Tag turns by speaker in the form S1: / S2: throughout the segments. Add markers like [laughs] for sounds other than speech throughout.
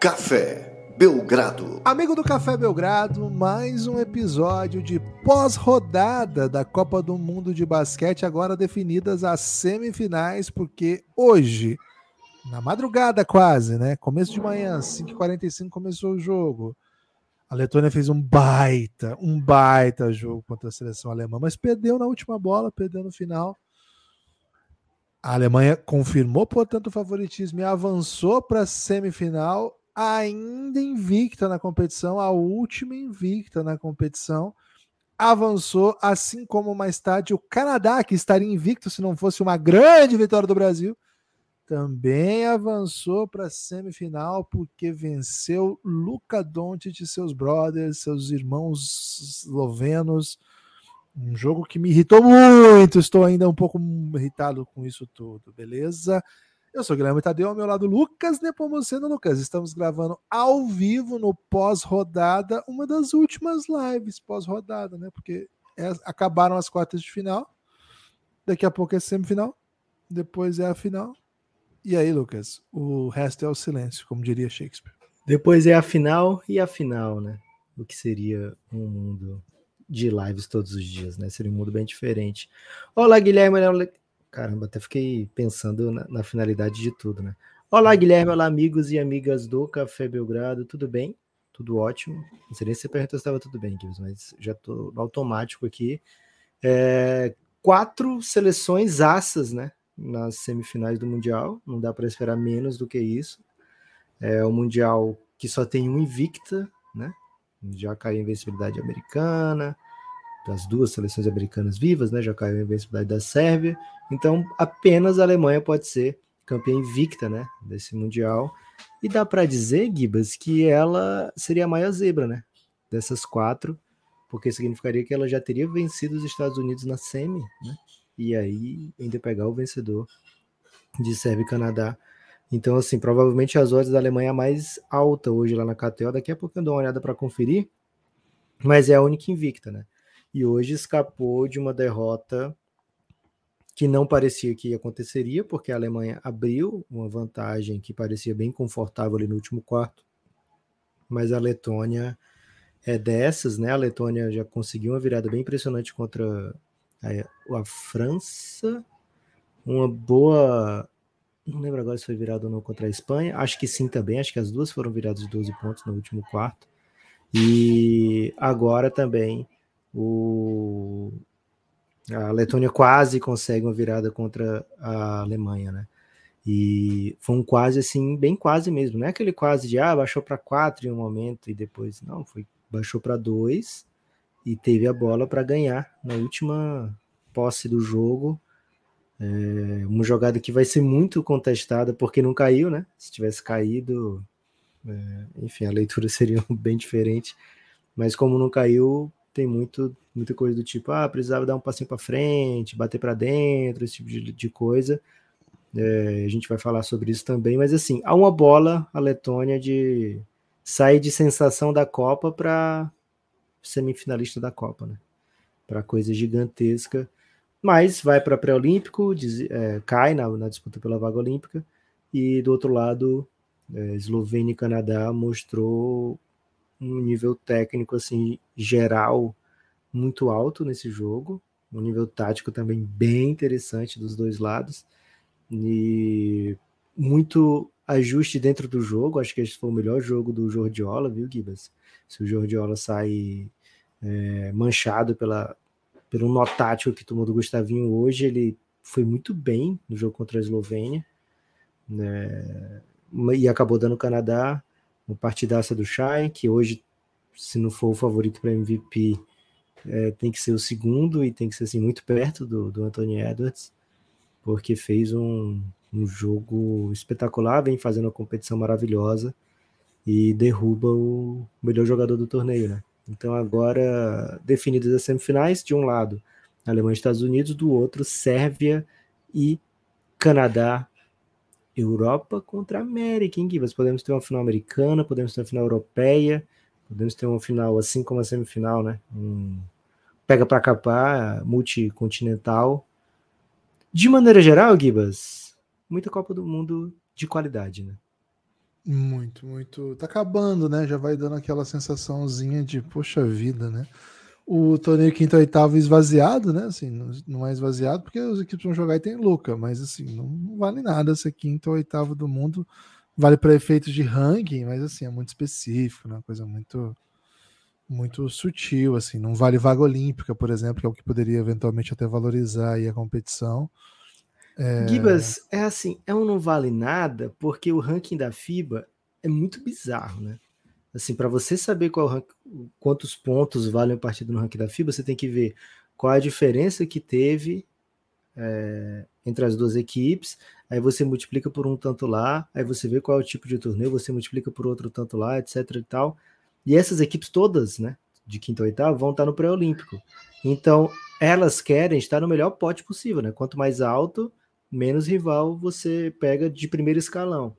S1: Café Belgrado.
S2: Amigo do Café Belgrado, mais um episódio de pós-rodada da Copa do Mundo de Basquete, agora definidas as semifinais, porque hoje, na madrugada quase, né? Começo de manhã, 5h45 começou o jogo. A Letônia fez um baita, um baita jogo contra a seleção alemã, mas perdeu na última bola, perdeu no final. A Alemanha confirmou, portanto, o favoritismo e avançou para a semifinal ainda invicta na competição, a última invicta na competição, avançou, assim como mais tarde o Canadá, que estaria invicto se não fosse uma grande vitória do Brasil, também avançou para a semifinal porque venceu Luka Doncic e seus brothers, seus irmãos eslovenos. Um jogo que me irritou muito, estou ainda um pouco irritado com isso tudo, beleza? Eu sou Guilherme Tadeu, ao meu lado Lucas Nepomuceno. Lucas, estamos gravando ao vivo no pós-rodada, uma das últimas lives pós-rodada, né? Porque é, acabaram as quartas de final, daqui a pouco é semifinal, depois é a final. E aí, Lucas, o resto é o silêncio, como diria Shakespeare.
S3: Depois é a final e a final, né? O que seria um mundo de lives todos os dias, né? Seria um mundo bem diferente. Olá, Guilherme. Caramba, até fiquei pensando na, na, finalidade de tudo, né? Olá, Guilherme, olá, amigos e amigas do Café Belgrado, tudo bem? Tudo ótimo. Não sei nem se você perguntou se estava tudo bem, Gibbs, mas já estou automático aqui. É, quatro seleções assas, né? Nas semifinais do Mundial, não dá para esperar menos do que isso. É o Mundial que só tem um invicta, né? Já caiu a invencibilidade americana, das duas seleções americanas vivas, né? Já caiu a invencibilidade da Sérvia. Então, apenas a Alemanha pode ser campeã invicta, né? Desse Mundial. E dá para dizer, Gibas, que ela seria a maior zebra, né? Dessas quatro, porque significaria que ela já teria vencido os Estados Unidos na semi, né? E aí ainda pegar o vencedor de Sérvia e Canadá. Então, assim, provavelmente as odds da Alemanha é mais alta hoje lá na KTO. Daqui a pouco eu dou uma olhada para conferir. Mas é a única invicta, né? e hoje escapou de uma derrota que não parecia que aconteceria, porque a Alemanha abriu uma vantagem que parecia bem confortável ali no último quarto, mas a Letônia é dessas, né? A Letônia já conseguiu uma virada bem impressionante contra a, a França, uma boa. Não lembro agora se foi virada ou não contra a Espanha. Acho que sim também. Acho que as duas foram viradas de 12 pontos no último quarto. E agora também o, a Letônia quase consegue uma virada contra a Alemanha, né? E foi um quase assim, bem quase mesmo, não é aquele quase de ah, baixou para quatro em um momento e depois não, foi baixou para dois e teve a bola para ganhar na última posse do jogo. É uma jogada que vai ser muito contestada porque não caiu, né? Se tivesse caído, é, enfim, a leitura [laughs] seria bem diferente. Mas como não caiu, tem muito, muita coisa do tipo, ah, precisava dar um passinho para frente, bater para dentro, esse tipo de, de coisa. É, a gente vai falar sobre isso também, mas assim, há uma bola a Letônia de sair de sensação da Copa para semifinalista da Copa, né? Para coisa gigantesca, mas vai para pré-olímpico, é, cai na, na, disputa pela vaga olímpica, e do outro lado, é, Eslovênia e Canadá mostrou um nível técnico assim geral muito alto nesse jogo, um nível tático também bem interessante dos dois lados e muito ajuste dentro do jogo. Acho que esse foi o melhor jogo do Jordiola, viu, Gibas? Se o Jordiola sai é, manchado pela, pelo nó tático que tomou do Gustavinho hoje, ele foi muito bem no jogo contra a Eslovênia né? e acabou dando o Canadá uma partidaça do Shai, que hoje, se não for o favorito para MVP, é, tem que ser o segundo e tem que ser assim, muito perto do, do Anthony Edwards, porque fez um, um jogo espetacular, vem fazendo uma competição maravilhosa e derruba o melhor jogador do torneio, né? Então agora definidas as semifinais, de um lado Alemanha e Estados Unidos, do outro Sérvia e Canadá Europa contra América, hein, Gibas? Podemos ter uma final americana, podemos ter uma final europeia, podemos ter uma final assim como a semifinal, né? Um pega para capar, multicontinental. De maneira geral, Gibas, muita Copa do Mundo de qualidade, né?
S2: Muito, muito. Tá acabando, né? Já vai dando aquela sensaçãozinha de, poxa vida, né? O torneio quinto oitavo esvaziado, né? Assim, não é esvaziado porque as equipes vão jogar e tem Luca, mas assim, não, não vale nada ser quinto ou oitavo do mundo. Vale para efeitos de ranking, mas assim, é muito específico, né? Uma coisa muito muito sutil, assim, não vale vaga olímpica, por exemplo, que é o que poderia eventualmente até valorizar aí a competição.
S3: É... Gibas, é assim, é um não vale nada, porque o ranking da FIBA é muito bizarro, né? Assim, para você saber quantos pontos valem a partida no ranking da FIBA, você tem que ver qual a diferença que teve é, entre as duas equipes, aí você multiplica por um tanto lá, aí você vê qual é o tipo de torneio, você multiplica por outro tanto lá, etc e tal. E essas equipes todas, né, de quinta a oitava, vão estar no pré-olímpico. Então, elas querem estar no melhor pote possível, né? Quanto mais alto, menos rival você pega de primeiro escalão.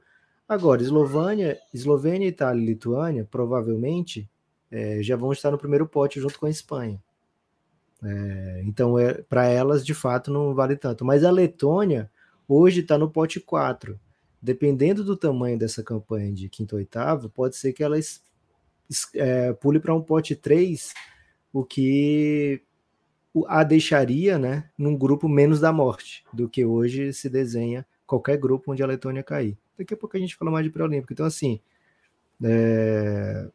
S3: Agora, Eslovênia, Eslovênia, Itália e Lituânia, provavelmente, é, já vão estar no primeiro pote junto com a Espanha. É, então, é, para elas, de fato, não vale tanto. Mas a Letônia, hoje, está no pote 4. Dependendo do tamanho dessa campanha de quinto ou oitavo, pode ser que elas é, pule para um pote 3, o que a deixaria né, num grupo menos da morte do que hoje se desenha qualquer grupo onde a Letônia cair. Daqui a pouco a gente fala mais de pré-olímpico. Então, assim, é...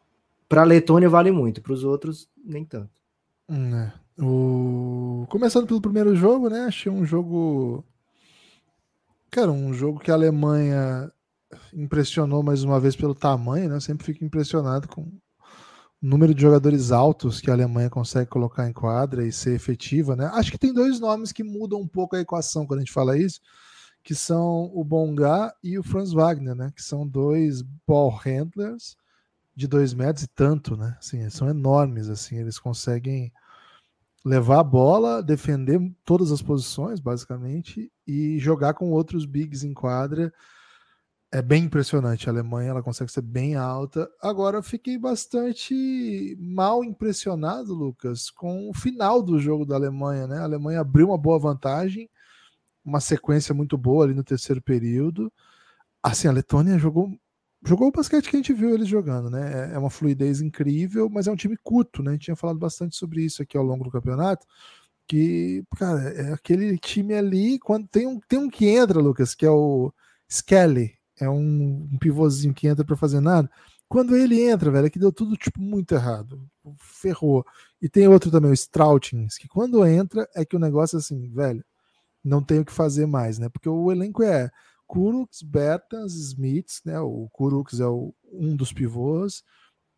S3: para a Letônia vale muito, para os outros, nem tanto.
S2: Hum, é. O... Começando pelo primeiro jogo, né? Achei um jogo. Cara, um jogo que a Alemanha impressionou mais uma vez pelo tamanho, né? Eu sempre fico impressionado com número de jogadores altos que a Alemanha consegue colocar em quadra e ser efetiva, né? Acho que tem dois nomes que mudam um pouco a equação quando a gente fala isso, que são o Bonga e o Franz Wagner, né? Que são dois ball handlers de dois metros e tanto, né? Assim, são enormes, assim, eles conseguem levar a bola, defender todas as posições, basicamente, e jogar com outros bigs em quadra é bem impressionante. A Alemanha ela consegue ser bem alta. Agora, fiquei bastante mal impressionado, Lucas, com o final do jogo da Alemanha. Né? A Alemanha abriu uma boa vantagem, uma sequência muito boa ali no terceiro período. Assim, a Letônia jogou jogou o basquete que a gente viu eles jogando, né? É, é uma fluidez incrível, mas é um time curto, né? A gente tinha falado bastante sobre isso aqui ao longo do campeonato. Que, cara, é aquele time ali, quando tem um, tem um que entra, Lucas, que é o Skelly, é um, um pivôzinho que entra para fazer nada. Quando ele entra, velho, é que deu tudo tipo muito errado. Ferrou. E tem outro também, o Strautins, que quando entra é que o negócio é assim, velho, não tem o que fazer mais, né? Porque o elenco é Kurux, Bertans, Smiths, né? O Kurux é o, um dos pivôs,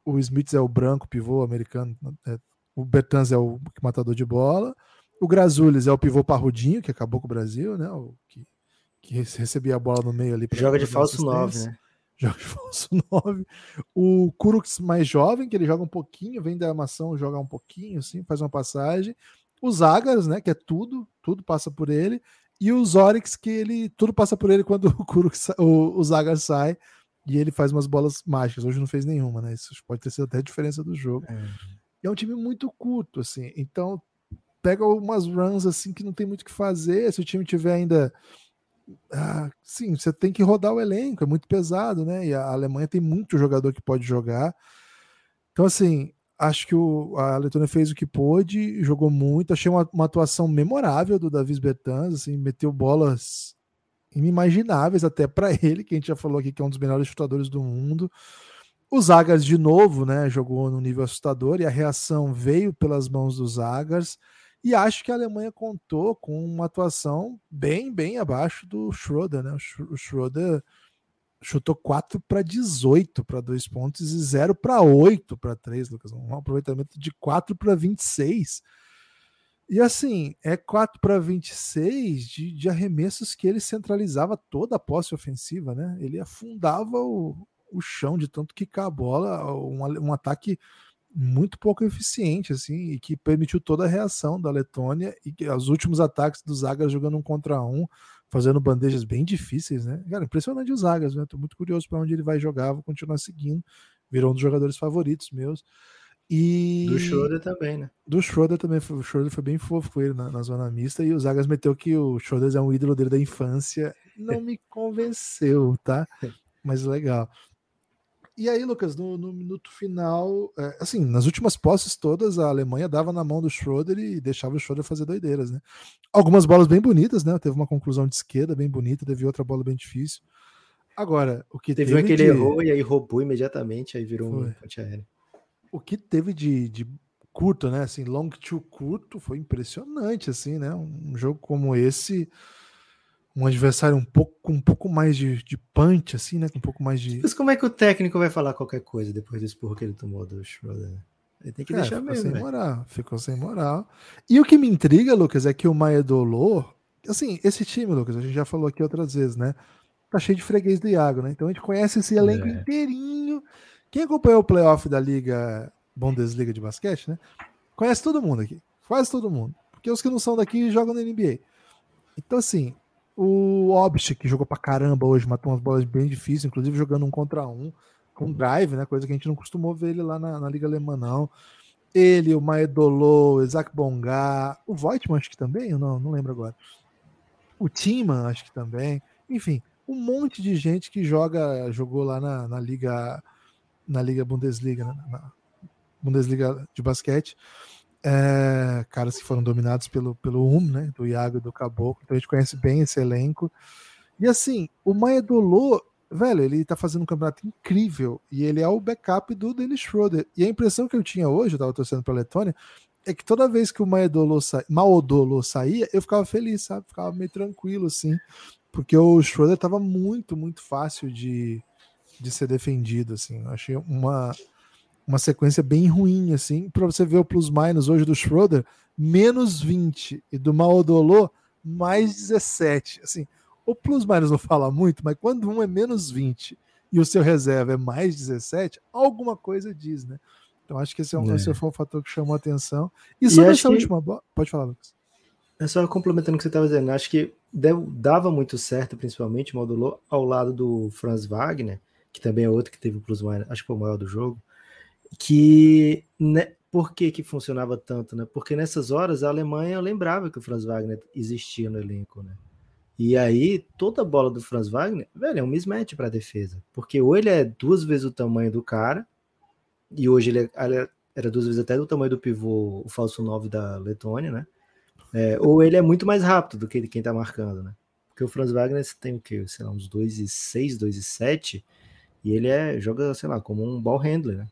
S2: o Smiths é o branco pivô americano, é, o Bertans é o matador de bola, o Grazulis é o pivô parrudinho, que acabou com o Brasil, né? O que que recebia a bola no meio ali.
S3: Joga de falso 9, né?
S2: Joga de [laughs] falso 9. O Kurux mais jovem, que ele joga um pouquinho, vem da armação, joga um pouquinho, assim, faz uma passagem. O Zagas, né, que é tudo, tudo passa por ele. E o Zorix, que ele tudo passa por ele quando [laughs] o Kurux, o, o Zagas sai e ele faz umas bolas mágicas. Hoje não fez nenhuma, né? Isso pode ter sido até a diferença do jogo. É, é um time muito curto, assim. Então, pega umas runs assim que não tem muito o que fazer. Se o time tiver ainda ah, sim, você tem que rodar o elenco, é muito pesado, né? E a Alemanha tem muito jogador que pode jogar. Então, assim, acho que o, a Letônia fez o que pôde, jogou muito. Achei uma, uma atuação memorável do Davis Bertans, assim, meteu bolas inimagináveis até para [laughs] ele, que a gente já falou aqui que é um dos melhores chutadores do mundo. O Zagas, de novo, né, jogou no nível assustador e a reação veio pelas mãos dos Zagas. E acho que a Alemanha contou com uma atuação bem, bem abaixo do Schroeder, né? O Schroeder chutou 4 para 18 para dois pontos e 0 para 8 para 3, Lucas. Um aproveitamento de 4 para 26. E assim, é 4 para 26 de, de arremessos que ele centralizava toda a posse ofensiva, né? Ele afundava o, o chão de tanto quicar a bola, um, um ataque muito pouco eficiente, assim, e que permitiu toda a reação da Letônia e que os últimos ataques do Zagas jogando um contra um, fazendo bandejas bem difíceis, né? Cara, impressionante o Zagas, né? Tô muito curioso para onde ele vai jogar, vou continuar seguindo. Virou um dos jogadores favoritos meus. E...
S3: Do Schroeder também, né?
S2: Do Schroeder também. O Schroeder foi bem fofo com ele na, na zona mista. E o Zagas meteu que o Schroeder é um ídolo dele da infância. Não me convenceu, tá? [laughs] Mas legal. E aí, Lucas, no, no minuto final, é, assim, nas últimas posses todas, a Alemanha dava na mão do Schroeder e deixava o Schroeder fazer doideiras, né? Algumas bolas bem bonitas, né? Teve uma conclusão de esquerda bem bonita, teve outra bola bem difícil. Agora, o que
S3: teve.
S2: Teve
S3: uma que
S2: de...
S3: ele errou e aí roubou imediatamente, aí virou
S2: Foi.
S3: um ponte.
S2: O que teve de, de curto, né? Assim, long to curto foi impressionante, assim, né? Um jogo como esse um adversário um pouco com um pouco mais de, de punch, assim, né? Com um pouco mais de.
S3: Mas como é que o técnico vai falar qualquer coisa depois do esporro que ele tomou do Schroeder? Ele tem que
S2: É,
S3: deixar
S2: ficou
S3: mesmo.
S2: sem
S3: velho.
S2: moral, ficou sem moral. E o que me intriga, Lucas, é que o Maedolor, assim, esse time, Lucas, a gente já falou aqui outras vezes, né? Tá cheio de freguês do Iago, né? Então a gente conhece esse elenco
S3: É.
S2: inteirinho. Quem acompanhou o playoff da Liga Bundesliga de basquete, né? Conhece todo mundo aqui, quase todo mundo. Porque os que não são daqui jogam na NBA. Então, assim, o Obst, que jogou pra caramba hoje, matou umas bolas bem difíceis, inclusive jogando um contra um, com drive, né? Coisa que a gente não costumou ver ele lá na, na Liga Alemã, não. Ele, o Maedolo, o Isaac Bonga, o Voigtman, acho que também, não, não lembro agora. O Timan, acho que também. Enfim, um monte de gente que joga, jogou lá na, na Liga na Liga Bundesliga, né? na Bundesliga de basquete. É, caras que foram dominados pelo, pelo Um, né? Do Iago e do Caboclo. Então a gente conhece bem esse elenco. E assim, o Maedolo, velho, ele tá fazendo um campeonato incrível. E ele é o backup do Dennis Schroeder. E a impressão que eu tinha hoje, eu tava torcendo pra Letônia, é que toda vez que o Maedolo, sa... Saía, eu ficava feliz, sabe? Ficava meio tranquilo, assim. Porque o Schroeder tava muito, muito fácil de, de ser defendido, assim. Eu achei uma, uma sequência bem ruim, assim. Para você ver o plus-minus hoje do Schroeder, menos 20. E do Maodolo, mais 17. Assim, o plus-minus não fala muito, mas quando um é menos 20 e o seu reserva é mais 17, alguma coisa diz, né? Então acho que esse, é um,
S3: É.
S2: esse foi um fator que chamou a atenção. E sobre
S3: acho
S2: essa última bola. Pode falar, Lucas.
S3: É só complementando o que você estava dizendo, acho que deu- dava muito certo, principalmente, modulou ao lado do Franz Wagner, que também é outro que teve o plus minus, acho que foi o maior do jogo, que né, por que que funcionava tanto, né? Porque nessas horas a Alemanha lembrava que o Franz Wagner existia no elenco, né? E aí toda bola do Franz Wagner, velho, é um mismatch para defesa, porque ou ele é duas vezes o tamanho do cara, e hoje ele, é- ele era duas vezes até do tamanho do pivô, o falso 9 da Letônia, né? É, ou ele é muito mais rápido do que quem tá marcando, né? Porque o Franz Wagner tem o quê? Sei lá, uns 2 e 6, 2 e 7, e ele é, joga, sei lá, como um ball handler, né?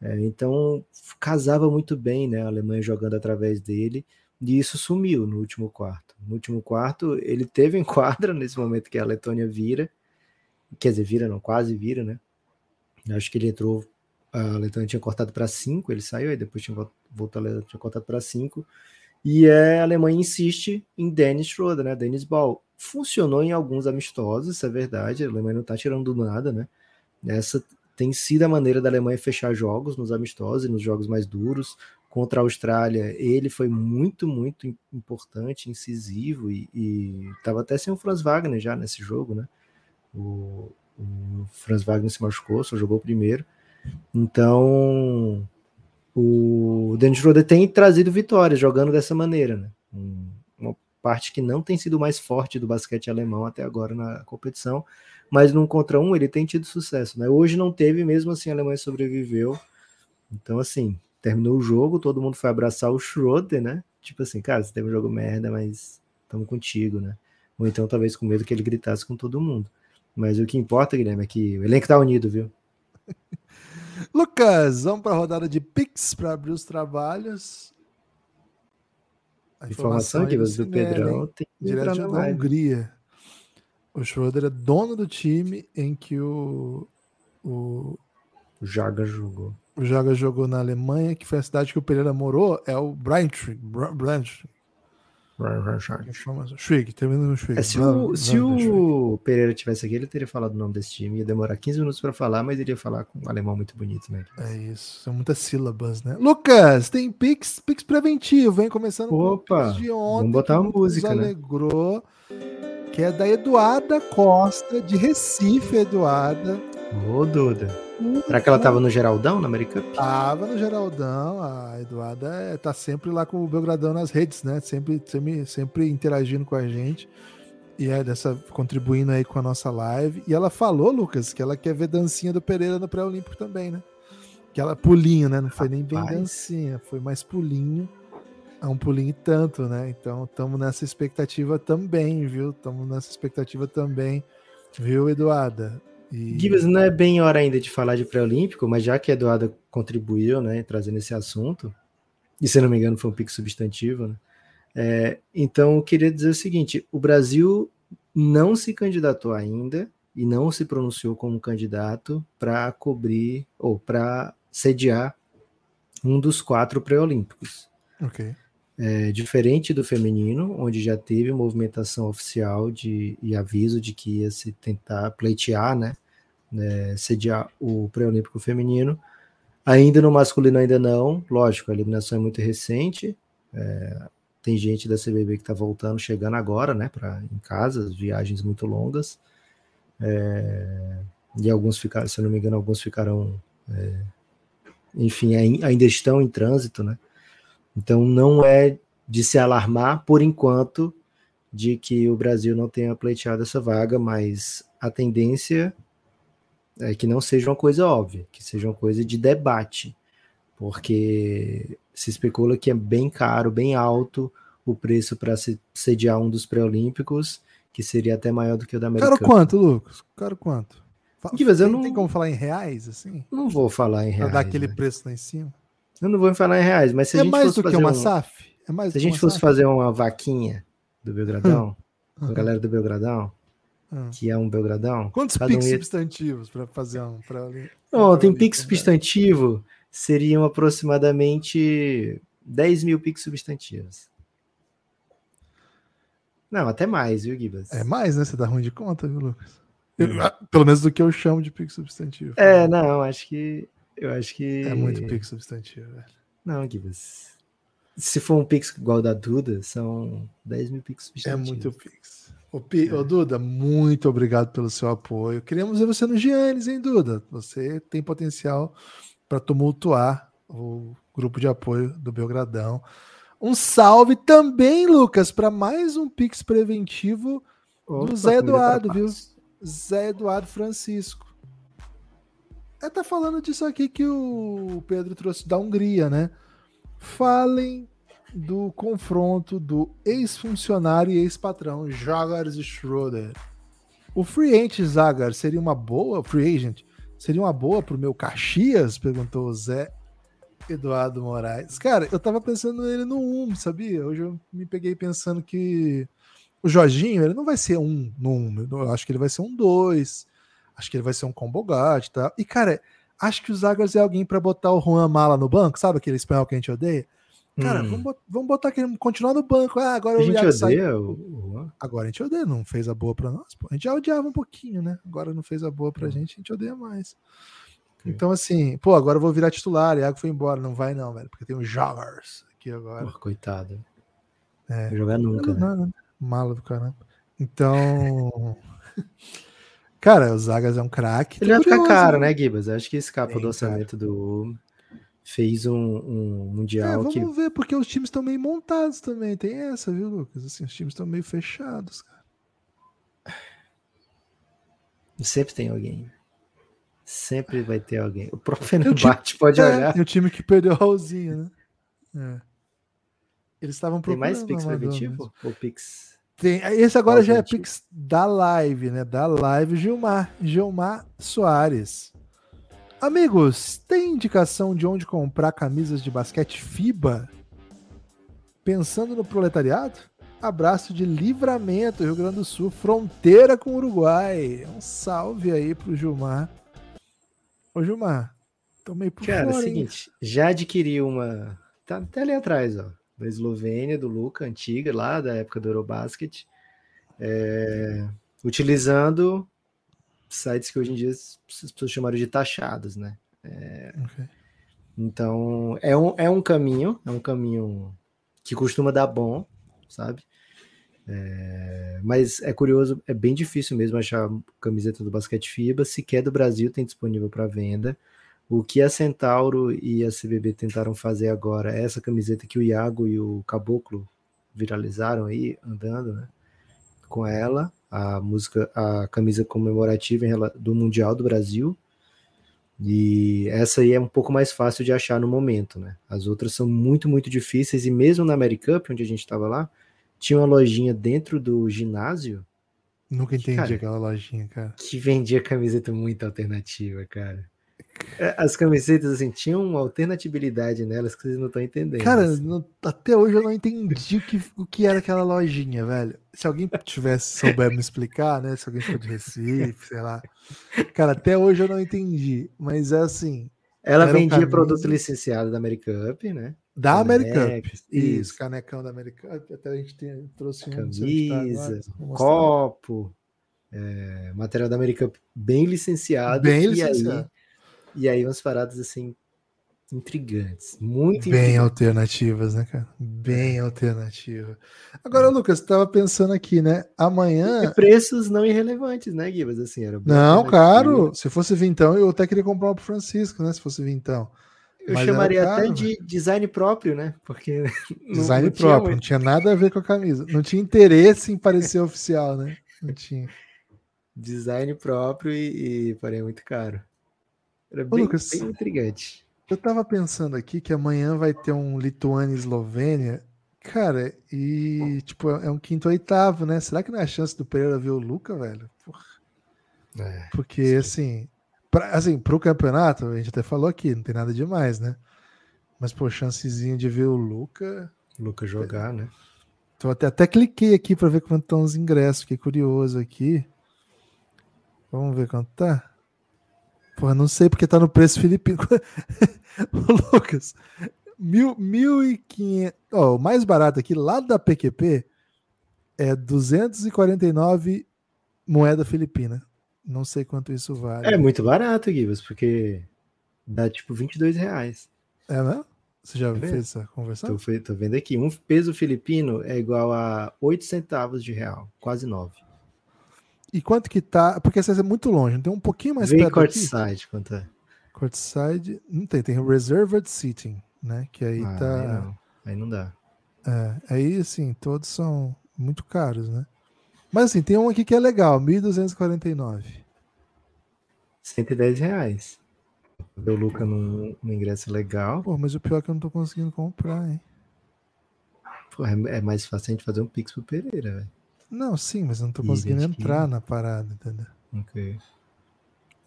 S3: É, então, casava muito bem, né? A Alemanha jogando através dele, e isso sumiu no último quarto. No último quarto, ele teve em quadra [laughs] nesse momento que a Letônia vira, quer dizer, vira não, quase vira, né? Acho que ele entrou, a Letônia tinha cortado para 5, ele saiu, aí depois tinha voltado, tinha cortado para 5, e é, a Alemanha insiste em Dennis Schroeder, né? Dennis Ball. Funcionou em alguns amistosos, isso é verdade. A Alemanha não tá tirando do nada, né? Essa tem sido a maneira da Alemanha fechar jogos nos amistosos e nos jogos mais duros. Contra a Austrália, ele foi muito, muito im- importante, incisivo e, e tava até sem o Franz Wagner já nesse jogo, né? O, o Franz Wagner se machucou, só jogou primeiro. Então, o Dennis Schroeder tem trazido vitórias jogando dessa maneira, né? Um- Uma parte que não tem sido mais forte do basquete alemão até agora na competição, mas num contra um ele tem tido sucesso, né? Hoje não teve, mesmo assim a Alemanha sobreviveu. Então, assim, terminou o jogo, todo mundo foi abraçar o Schroeder, né? Tipo assim, cara, você teve um jogo merda, mas estamos contigo, né? Ou então talvez com medo que ele gritasse com todo mundo. Mas o que importa, Guilherme, é que o elenco tá unido, viu? [laughs]
S2: Lucas, vamos para a rodada de Pix para abrir os trabalhos. A
S3: Informação
S2: aí
S3: aqui do
S2: Cinelli,
S3: Pedrão tem que
S2: direto
S3: na
S2: da. Hungria. O Schroeder é dono do time em que o, o,
S3: O Jaga jogou.
S2: o Jaga jogou na Alemanha, que foi a cidade que o Pereira morou, é o Braintree. Bra- Braintree. Informação. Schwig, termina no Schwig.
S3: É, se o, se
S2: Braintree.
S3: o Pereira tivesse aqui, ele teria falado o nome desse time. Ia demorar 15 minutos para falar, mas ele ia falar com um alemão muito bonito, né?
S2: É isso, são muitas sílabas, né? Lucas, tem Pix, Pix preventivo, hein? Começando com o
S3: Opa,
S2: Pix de ontem.
S3: vamos botar uma música,
S2: nos
S3: né?
S2: alegrou, que é da Eduarda Costa, de Recife, Eduarda.
S3: Ô, Duda. Será que ela tava no Geraldão, na Americup?
S2: Tava no Geraldão, a Eduarda é, tá sempre lá com o Belgradão nas redes, né? Sempre, sempre, sempre interagindo com a gente. E é dessa contribuindo aí com a nossa live. E ela falou, Lucas, que ela quer ver dancinha do Pereira no pré-olímpico também, né? Que ela pulinho, né? Não foi nem bem dancinha, foi mais pulinho. É um pulinho e tanto, né? Então estamos nessa expectativa também, viu? Estamos nessa expectativa também, viu, Eduarda?
S3: E... Gibbs, não é bem hora ainda de falar de pré-olímpico, mas já que a Eduarda contribuiu, né, trazendo esse assunto, e se não me engano foi um pico substantivo, né? É, então eu queria dizer o seguinte: o Brasil não se candidatou ainda e não se pronunciou como candidato para cobrir ou para sediar um dos quatro pré-olímpicos.
S2: Ok.
S3: É, diferente do feminino, onde já teve movimentação oficial de, e aviso de que ia se tentar pleitear, né, né sediar o pré-olímpico feminino. Ainda no masculino, ainda não. Lógico, a eliminação é muito recente. É, tem gente da CBB que está voltando, chegando agora, né, para em casa, viagens muito longas. É, e alguns ficaram, se eu não me engano, alguns ficarão, é, enfim, ainda estão em trânsito, né? Então não é de se alarmar por enquanto de que o Brasil não tenha pleiteado essa vaga, mas a tendência é que não seja uma coisa óbvia, que seja uma coisa de debate, porque se especula que é bem caro, bem alto o preço para se sediar um dos pré-olímpicos, que seria até maior do que o da América.
S2: Caro quanto, Lucas? Caro quanto?
S3: Que, mas eu
S2: não... Tem como falar em reais, assim?
S3: Não vou falar em reais.
S2: Pra dar aquele né? preço lá em cima?
S3: Eu não vou falar em reais, mas se é a gente
S2: mais
S3: fosse
S2: do que uma um... SAF? É mais
S3: se a gente fosse SAF? fazer uma vaquinha do Belgradão, com [laughs] a galera do Belgradão, hum. que é um Belgradão.
S2: Quantos pics um substantivos para fazer um. Pra...
S3: Não, tem pique substantivo, seriam aproximadamente 10 mil piques substantivos. Não, até mais, viu, Gibas?
S2: É mais, né? Você dá ruim de conta, viu, Lucas? Eu, ah, pelo menos do que eu chamo de pique substantivo.
S3: É, não, acho que. Eu acho que.
S2: É muito pique substantivo, velho.
S3: Não, Gibas. Se for um pix igual da Duda, são 10 mil pix
S2: substantivos. É muito pix. Ô, P... É. Ô, Duda, muito obrigado pelo seu apoio. Queríamos ver você no Giannis, hein, Duda? Você tem potencial para tumultuar o grupo de apoio do Belgradão. Um salve também, Lucas, para mais um Pix preventivo Opa, do Zé Eduardo, viu? Zé Eduardo Francisco. É, tá falando disso aqui que o Pedro trouxe da Hungria, né? Falem do confronto do ex-funcionário e ex-patrão Jagars Schroeder. O free agent Zagar seria uma boa, free agent, seria uma boa pro meu Caxias? Perguntou o Zé Eduardo Moraes. Cara, eu tava pensando nele no 1, sabia? Hoje eu me peguei pensando que o Jorginho, ele não vai ser um no 1. Eu acho que ele vai ser um 2. Acho que ele vai ser um combo guard e tal. E, cara, acho que o Zagas é alguém para botar o Juan Mala no banco, sabe aquele espanhol que a gente odeia? Cara, hum. vamos, vamos botar aquele, continuar no banco. Ah, agora
S3: a gente odeia sai... o...
S2: Agora a gente odeia, não fez a boa para nós. Pô. A gente já odiava um pouquinho, né? Agora não fez a boa pra hum. gente, a gente odeia mais. Então, assim, pô, agora eu vou virar titular. Iago foi embora. Não vai, não, velho, porque tem um Joggers aqui agora. Pô,
S3: coitado. É. Não jogar nunca.
S2: Não, né? Mala do caramba. Então. [laughs] Cara, o Zagas é um craque.
S3: Ele vai ficar caro, né, Gibas? Acho que escapa do orçamento cara. do. Fez um, um mundial. É,
S2: vamos
S3: que...
S2: ver, porque os times estão meio montados também. Tem essa, viu, Lucas? Assim, os times estão meio fechados, cara.
S3: Sempre tem alguém. Sempre vai ter alguém. O próprio [laughs] Fenerbahçe pode é, olhar.
S2: É o time que perdeu o Raulzinho, né? É. Eles estavam procurando.
S3: Tem mais Pix preventivo? Ou Pix?
S2: Tem. Esse agora já é Pix da live, né? Da live Gilmar. Gilmar Soares. Amigos, tem indicação de onde comprar camisas de basquete FIBA? Pensando no proletariado? Abraço de livramento, Rio Grande do Sul, fronteira com o Uruguai. Um salve aí pro Gilmar. Ô, Gilmar, tô meio por
S3: Cara,
S2: fora,
S3: é o seguinte, já adquiri uma. Tá até ali atrás, ó. Da Eslovênia, do Luca, antiga, lá da época do Eurobasket. É, utilizando sites que hoje em dia as pessoas chamaram de taxados, né? É, okay. Então, é um, é um caminho, é um caminho que costuma dar bom, sabe? É, mas é curioso, é bem difícil mesmo achar camiseta do basquete FIBA, sequer do Brasil tem disponível para venda. O que a Centauro e a CBB tentaram fazer agora é essa camiseta que o Iago e o Caboclo viralizaram aí, andando, né? com ela, a música, a camisa comemorativa do Mundial do Brasil. E essa aí é um pouco mais fácil de achar no momento, né? As outras são muito, muito difíceis. E mesmo na Americup, onde a gente estava lá, tinha uma lojinha dentro do ginásio.
S2: Nunca entendi cara, aquela lojinha, cara.
S3: Que vendia camiseta muito alternativa, cara. É, as camisetas, assim, tinham uma alternatividade nelas que vocês não estão entendendo.
S2: Cara,
S3: assim.
S2: não, até hoje eu não entendi o que, o que era aquela lojinha, velho. Se alguém tivesse souber me explicar, né? Se alguém for de Recife, sei lá. Cara, até hoje eu não entendi. Mas é assim.
S3: Ela vendia camisa... produto licenciado da Americup, né?
S2: Da Americup. Isso, isso, canecão da Americup. Até a gente tem, trouxe um.
S3: Tá Camisa, copo. É, material da Americup bem licenciado.
S2: Bem licenciado.
S3: E aí umas paradas assim intrigantes, muito
S2: bem intrigantes. alternativas, né, cara? Bem alternativa. Agora, Lucas, estava pensando aqui, né? Amanhã
S3: e preços não irrelevantes, né, Gibas? Assim, era
S2: não, caro. Se fosse vintão, eu até queria comprar um pro Francisco, né? Se fosse vintão.
S3: Eu Mas chamaria até de design próprio, né? Porque
S2: design [laughs] não, não próprio, não tinha nada a ver com a camisa. Não tinha interesse em parecer [laughs] oficial, né? Não tinha.
S3: Design próprio e, e porém muito caro. Era bem, Ô, Lucas, bem intrigante.
S2: Eu tava pensando aqui que amanhã vai ter um Lituânia e Eslovênia. Cara, e tipo, é um quinto oitavo, né? Será que não é a chance do Pereira ver o Luca, velho? É, Porque, sim. assim, pra, assim, pro campeonato, a gente até falou aqui, não tem nada demais, né? Mas, pô, chancezinha de ver o Luca.
S3: Luca jogar, é. né?
S2: Então, até, até cliquei aqui para ver quanto estão os ingressos, fiquei curioso aqui. Vamos ver quanto tá. Porra, não sei porque tá no preço filipino. [laughs] Lucas, mil, mil e quinhentos. Oh, o mais barato aqui, lá da PQP, é 249 moeda filipina. Não sei quanto isso vale.
S3: É muito barato, Gibas, porque dá tipo 22 reais.
S2: É mesmo? Você já é fez essa conversão?
S3: Tô, tô, vendo aqui. Um peso filipino é igual a 8 centavos de real, quase 9.
S2: E quanto que tá? Porque essa é muito longe, tem um pouquinho mais
S3: Vem perto courtside, quanto é?
S2: Courtside, não tem, tem reserved seating, né? Que aí ah, tá.
S3: Aí não. aí não dá.
S2: É, aí assim, todos são muito caros, né? Mas assim, tem um aqui que é legal, 1.249.
S3: 110 reais. O Luca no, no ingresso legal.
S2: Pô, mas o pior é que eu não tô conseguindo comprar, hein?
S3: Pô, é, é mais fácil a gente fazer um pix pro Pereira, velho.
S2: Não, sim, mas eu não tô conseguindo entrar na parada, entendeu? Ok.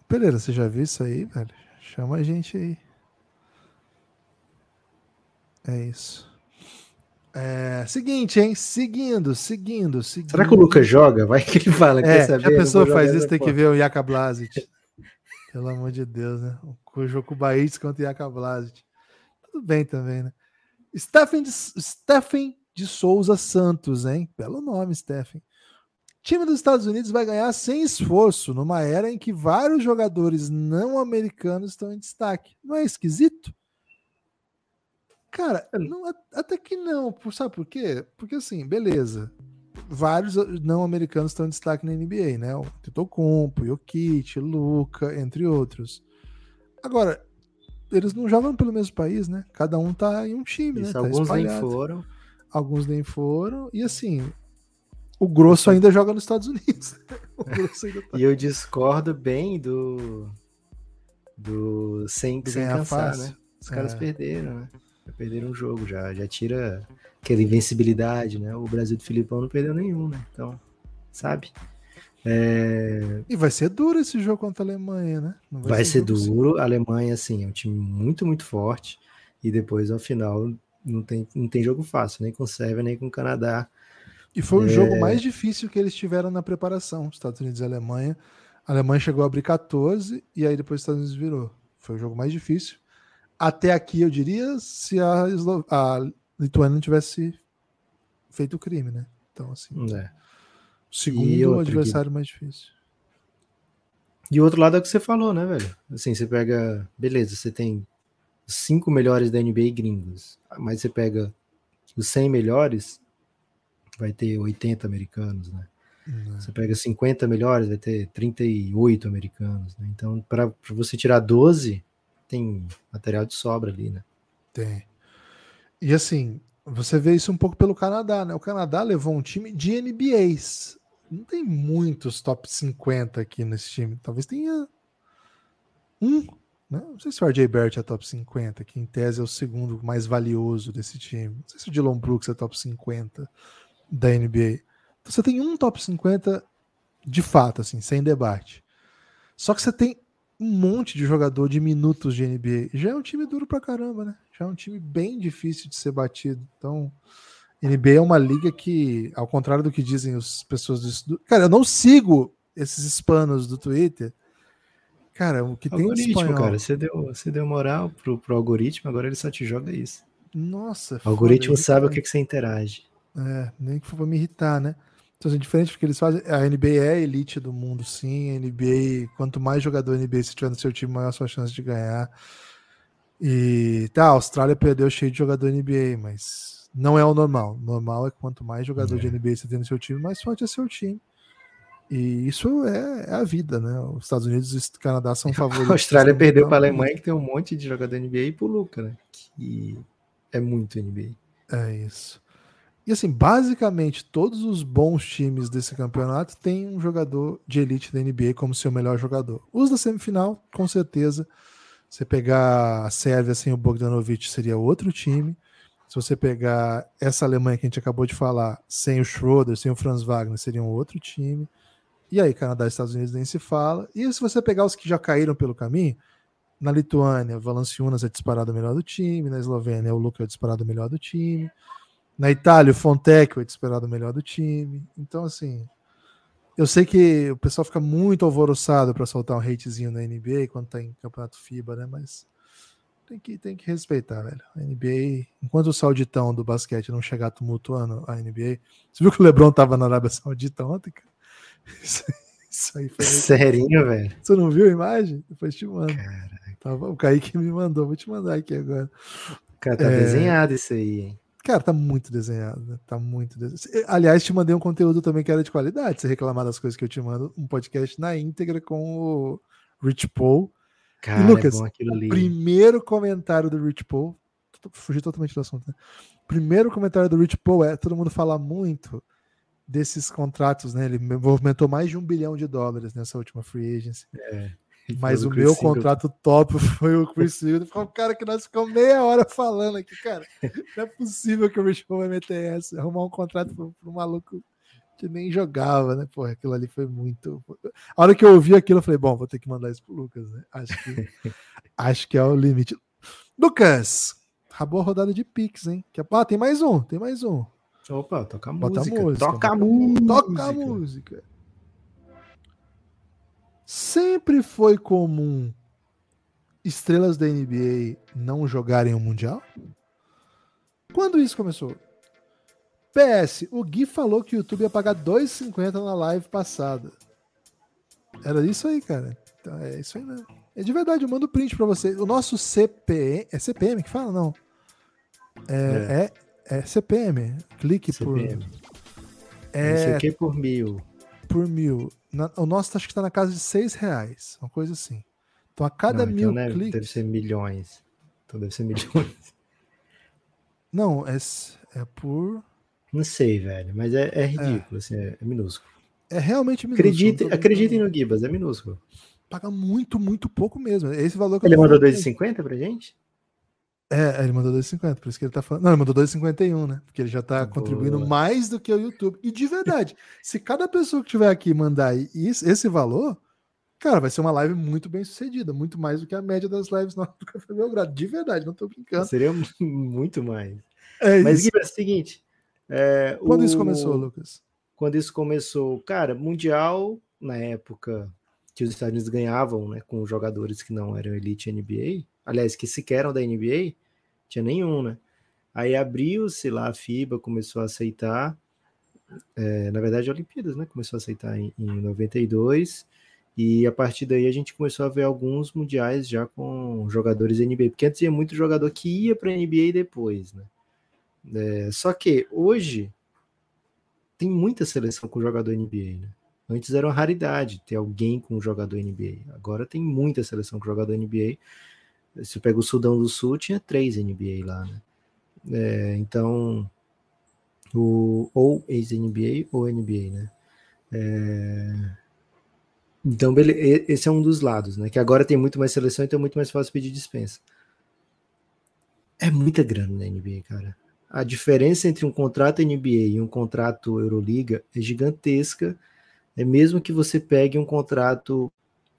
S2: Pereira, você já viu isso aí, velho? Chama a gente aí. É isso. É, seguinte, hein? Seguindo, seguindo, seguindo.
S3: Será que o Lucas joga? Vai que ele fala.
S2: É, saber? a pessoa faz isso, tem que ver o Yaka Blasic. Pelo amor de Deus, né? O jogo Baís contra o Yaka. Tudo bem também, né? Stephen, Stephen de Souza Santos, hein? Belo nome, Stephen. Time dos Estados Unidos vai ganhar sem esforço, numa era em que vários jogadores não americanos estão em destaque. Não é esquisito? Cara, é. não, até que não. Sabe por quê? Porque assim, beleza. Vários não americanos estão em destaque na NBA, né? O Titocumpo, Jokic, Luca, entre outros. Agora, eles não jogam pelo mesmo país, né? Cada um tá em um time, Isso, né? Tá
S3: alguns nem foram
S2: alguns nem foram. E assim, o grosso ainda joga nos Estados Unidos. [laughs]
S3: tá... E eu discordo bem do. Do sem, do sem cansar, fácil. né? Os caras é. perderam, né? Já perderam o jogo, já, já tira aquela invencibilidade, né? O Brasil do Filipão não perdeu nenhum, né? Então, sabe? É...
S2: E vai ser duro esse jogo contra a Alemanha, né?
S3: vai, vai, ser, ser duro. A Alemanha, assim, é um time muito, muito forte. E depois, ao final, não tem, não tem jogo fácil, nem com Sérvia, nem com Canadá.
S2: E foi o é... jogo mais difícil que eles tiveram na preparação, Estados Unidos e Alemanha. A Alemanha chegou a abrir 14 e aí depois os Estados Unidos virou. Foi o jogo mais difícil. Até aqui, eu diria, se a, Eslo... a Lituânia não tivesse feito o crime, né? Então, assim. É. O segundo adversário que... mais difícil.
S3: E o outro lado é o que você falou, né, velho? Assim, você pega. Beleza, você tem cinco melhores da NBA gringos, mas você pega os 100 melhores, vai ter 80 americanos, né? Uhum. Você pega 50 melhores, vai ter 38 americanos, né? Então, para você tirar 12, tem material de sobra ali, né?
S2: Tem. E assim, você vê isso um pouco pelo Canadá, né? O Canadá levou um time de NBAs. não tem muitos top 50 aqui nesse time. Talvez tenha um. Né? Não sei se o RJ Barrett é top 50, que em tese é o segundo mais valioso desse time. Não sei se o Dylan Brooks é top 50 da NBA. Então você tem um top 50 de fato, assim, sem debate. Só que você tem um monte de jogador de minutos de NBA. Já é um time duro pra caramba, né? Já é um time bem difícil de ser batido. Então, NBA é uma liga que, ao contrário do que dizem as pessoas do. Cara, eu não sigo esses hispanos do Twitter. Cara, o que tem de espanhol...
S3: cara, você deu, você deu moral pro, pro algoritmo, agora ele só te joga isso.
S2: Nossa,
S3: O algoritmo sabe o que, que você interage.
S2: É, nem que for pra me irritar, né? Então, assim, diferente do que eles fazem, a NBA é a elite do mundo, sim. A NBA, quanto mais jogador NBA você tiver no seu time, maior a sua chance de ganhar. E tá, a Austrália perdeu cheio de jogador NBA, mas não é o normal. O normal é quanto mais jogador é. de NBA você tem no seu time, mais forte é seu time. E isso é, é, a vida, né? Os Estados Unidos e o Canadá são [laughs] favoritos.
S3: A Austrália perdeu para a Alemanha, que tem um monte de jogador NBA, e para o Luca, né? Que é muito NBA.
S2: É isso. E assim, basicamente, todos os bons times desse campeonato têm um jogador de elite da NBA como seu melhor jogador. Os da semifinal, com certeza. Você pegar a Sérvia sem o Bogdanovic, seria outro time. Se você pegar essa Alemanha que a gente acabou de falar, sem o Schroeder, sem o Franz Wagner, seria um outro time. E aí, Canadá e Estados Unidos nem se fala. E se você pegar os que já caíram pelo caminho, na Lituânia, Valanciunas é disparado o melhor do time, na Eslovênia, o Luca é disparado o melhor do time. Na Itália, o Fontecchio é esperado o melhor do time. Então, assim, eu sei que o pessoal fica muito alvoroçado para soltar um hatezinho na NBA quando tá em campeonato FIBA, né? Mas tem que, tem que respeitar, velho. A NBA, enquanto o sauditão do basquete não chegar tumultuando a NBA. Você viu que o Lebron tava na Arábia Saudita ontem, cara?
S3: Isso, isso aí foi. Serinho, velho.
S2: Você não viu a imagem? Depois te mando. Tava, o Kaique me mandou, vou te mandar aqui agora.
S3: Cara, tá é... desenhado isso aí, hein?
S2: Cara, tá muito desenhado, né? Tá muito desenhado. Aliás, te mandei um conteúdo também que era de qualidade. Você reclamar das coisas que eu te mando, um podcast na íntegra com o Rich Paul. Cara, e Lucas, é o primeiro comentário do Rich Paul, fugi totalmente do assunto, né? Primeiro comentário do Rich Paul é: todo mundo fala muito desses contratos, né? Ele movimentou mais de um bilhão de dólares nessa última free agency. É. Mas o meu contrato top [laughs] foi o Chris Silver. Foi um cara que nós ficamos meia hora falando aqui, cara. Não é possível que o Rich Paul vai meter essa, arrumar um contrato para um maluco que nem jogava, né? Porra, aquilo ali foi muito. A hora que eu ouvi aquilo, eu falei, bom, vou ter que mandar isso pro Lucas, né? Acho que, [laughs] acho que é o limite. Lucas, acabou a rodada de Pix, hein? Ah, tem mais um, tem mais um.
S3: Opa, toca a música.
S2: música. Toca a música. Toca a música. Sempre foi comum estrelas da NBA não jogarem o Mundial? Quando isso começou? PS, o Gui falou que o YouTube ia pagar 2,50 na live passada. Era isso aí, cara. Então, é isso aí mesmo. É de verdade, eu mando print pra você. O nosso CPM. É CPM que fala? Não. É, é. é, é CPM. Clique CPM. por.
S3: É. Não sei o que por mil.
S2: Por mil. Na, o nosso acho que está na casa de seis reais, uma coisa assim. Então a cada não, mil então cliques.
S3: Deve ser milhões. Então deve ser milhões.
S2: Não, é, é por.
S3: Não sei, velho, mas é, é ridículo, é. Assim, é, é, minúsculo.
S2: É realmente minúsculo.
S3: Acredite, acreditem no Gibas, é minúsculo.
S2: Paga muito, muito pouco mesmo. Esse valor que
S3: Ele mandou 2,50 pra gente?
S2: É, ele mandou 2,50, por isso que ele tá falando. Não, ele mandou 2,51, né? Porque ele já tá Boa. contribuindo mais do que o YouTube. E de verdade, [laughs] se cada pessoa que tiver aqui mandar isso, esse valor, cara, vai ser uma live muito bem sucedida, muito mais do que a média das lives [laughs] do Café Belgrado. De verdade, não tô brincando.
S3: Seria [laughs] muito mais. É Mas, Gui, é o seguinte. É,
S2: Quando o... isso começou, Lucas?
S3: Quando isso começou, cara, Mundial, na época que os Estados Unidos ganhavam, né, com jogadores que não eram elite NBA, aliás, que sequer eram da NBA, tinha nenhum, né? Aí abriu-se lá a FIBA, começou a aceitar, é, na verdade, Olimpíadas, né? Começou a aceitar em, em 92, e a partir daí a gente começou a ver alguns mundiais já com jogadores NBA, porque antes tinha muito jogador que ia para a NBA depois, né? É, só que hoje tem muita seleção com jogador NBA, né? Antes era uma raridade ter alguém com jogador NBA. Agora tem muita seleção com jogador NBA. Se pega o Sudão do Sul, tinha três NBA lá, né? É, então, o, ou ex-NBA ou NBA, né? É... Então, esse é um dos lados, né? Que agora tem muito mais seleção, então é muito mais fácil pedir dispensa. É muita grana na NBA, cara. A diferença entre um contrato NBA e um contrato Euroliga é gigantesca. É mesmo que você pegue um contrato.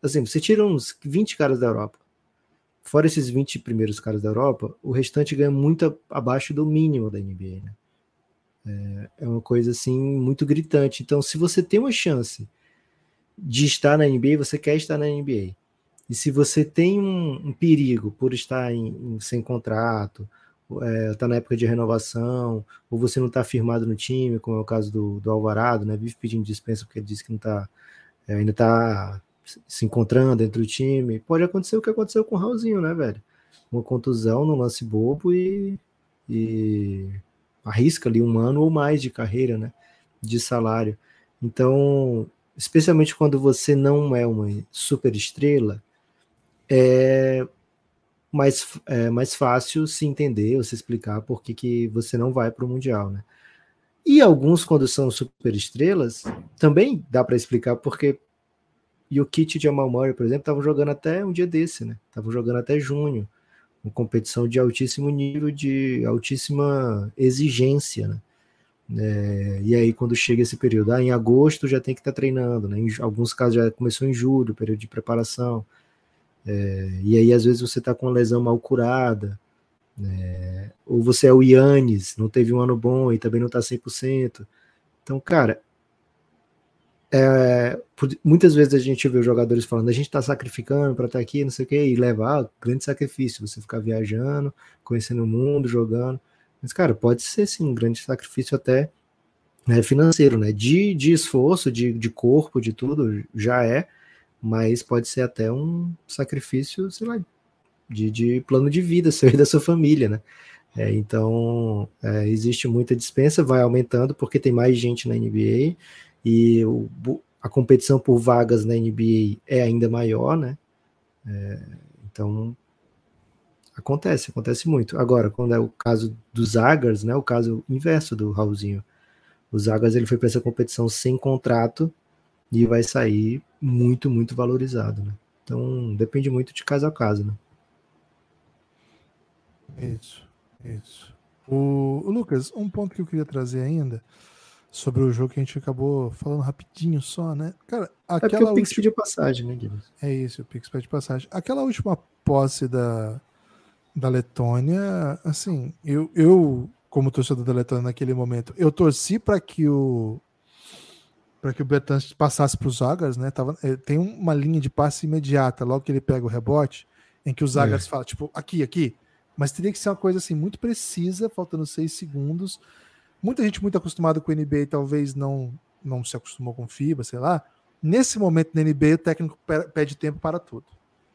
S3: Assim, você tira uns 20 caras da Europa. Fora esses 20 primeiros caras da Europa, o restante ganha muito abaixo do mínimo da NBA, né? É, é uma coisa assim muito gritante. Então, se você tem uma chance de estar na NBA, você quer estar na NBA. E se você tem um, um perigo por estar em, em, sem contrato, está é, tá na época de renovação, ou você não está firmado no time, como é o caso do, do Alvarado, né? Vive pedindo dispensa porque ele disse que não tá, é, ainda está se encontrando dentro do time. Pode acontecer o que aconteceu com o Raulzinho, né, velho? Uma contusão no lance bobo e, e arrisca ali um ano ou mais de carreira, né? De salário. Então, especialmente quando você não é uma super estrela, é mais, é mais fácil se entender ou se explicar por que, que você não vai para o Mundial, né? E alguns, quando são super estrelas, também dá para explicar porque e o Kit e Jamal por exemplo, estavam jogando até um dia desse, né? Estavam jogando até junho, uma competição de altíssimo nível, de altíssima exigência, né? É, e aí, quando chega esse período, ah, em agosto já tem que estar tá treinando, né? Em alguns casos já começou em julho, período de preparação. É, e aí, às vezes, você está com uma lesão mal curada, né? ou você é o Yannis, não teve um ano bom e também não está 100%. Então, cara, é, muitas vezes a gente vê os jogadores falando, a gente está sacrificando para estar tá aqui, não sei o que, e levar ah, grande sacrifício, você ficar viajando, conhecendo o mundo, jogando. Mas, cara, pode ser sim um grande sacrifício até né, financeiro, né? De, de esforço, de, de corpo, de tudo, já é, mas pode ser até um sacrifício, sei lá, de, de plano de vida, [laughs] seu e da sua família, né? É, então, é, existe muita dispensa, vai aumentando porque tem mais gente na NBA e o, a competição por vagas na NBA é ainda maior, né? É, então, Acontece, acontece muito. Agora, quando é o caso dos Zagas, né, o caso inverso do Raulzinho. O Zagas ele foi para essa competição sem contrato e vai sair muito, muito valorizado, né? Então, depende muito de caso a caso, né?
S2: Isso, isso. O, o, Lucas, um ponto que eu queria trazer ainda sobre o jogo que a gente acabou falando rapidinho só, né? Cara,
S3: aquela é o Pix última... pediu passagem, né, Guilherme?
S2: É isso, o Pix pede passagem. Aquela última posse da, da Letônia, assim, eu, eu como torcedor da Letônia naquele momento, eu torci para que o para que o Bertans passasse para os Zagas, né? Tava, eh, tem uma linha de passe imediata, logo que ele pega o rebote, em que os Zagas é. fala, tipo, aqui, aqui. Mas teria que ser uma coisa assim muito precisa, faltando seis segundos. Muita gente muito acostumada com o NBA talvez não não se acostumou com FIBA, sei lá. Nesse momento na NBA, o técnico pede tempo para tudo.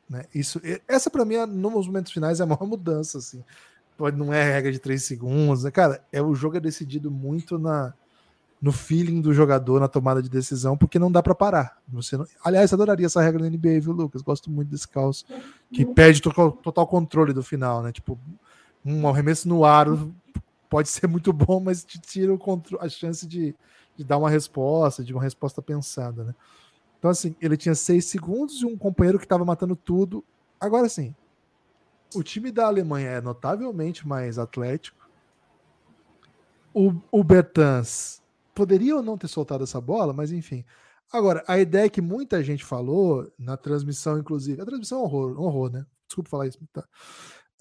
S2: Né? Isso, essa para mim, nos momentos finais, é a maior mudança. Assim. Pode, não é regra de três segundos. Né? Cara, é, o jogo é decidido muito na, no feeling do jogador, na tomada de decisão, porque não dá para parar. Você não... Aliás, adoraria essa regra na NBA, viu, Lucas? Gosto muito desse caos que perde total, total controle do final, né? Tipo, um arremesso no aro pode ser muito bom, mas te tira a chance de, de dar uma resposta, de uma resposta pensada, né? Então, assim, ele tinha seis segundos e um companheiro que estava matando tudo. Agora, sim, o time da Alemanha é notavelmente mais atlético. O, o Bertans poderia ou não ter soltado essa bola, mas enfim. Agora, a ideia que muita gente falou na transmissão, inclusive, a transmissão é horror, um horror, né? Desculpa falar isso, tá?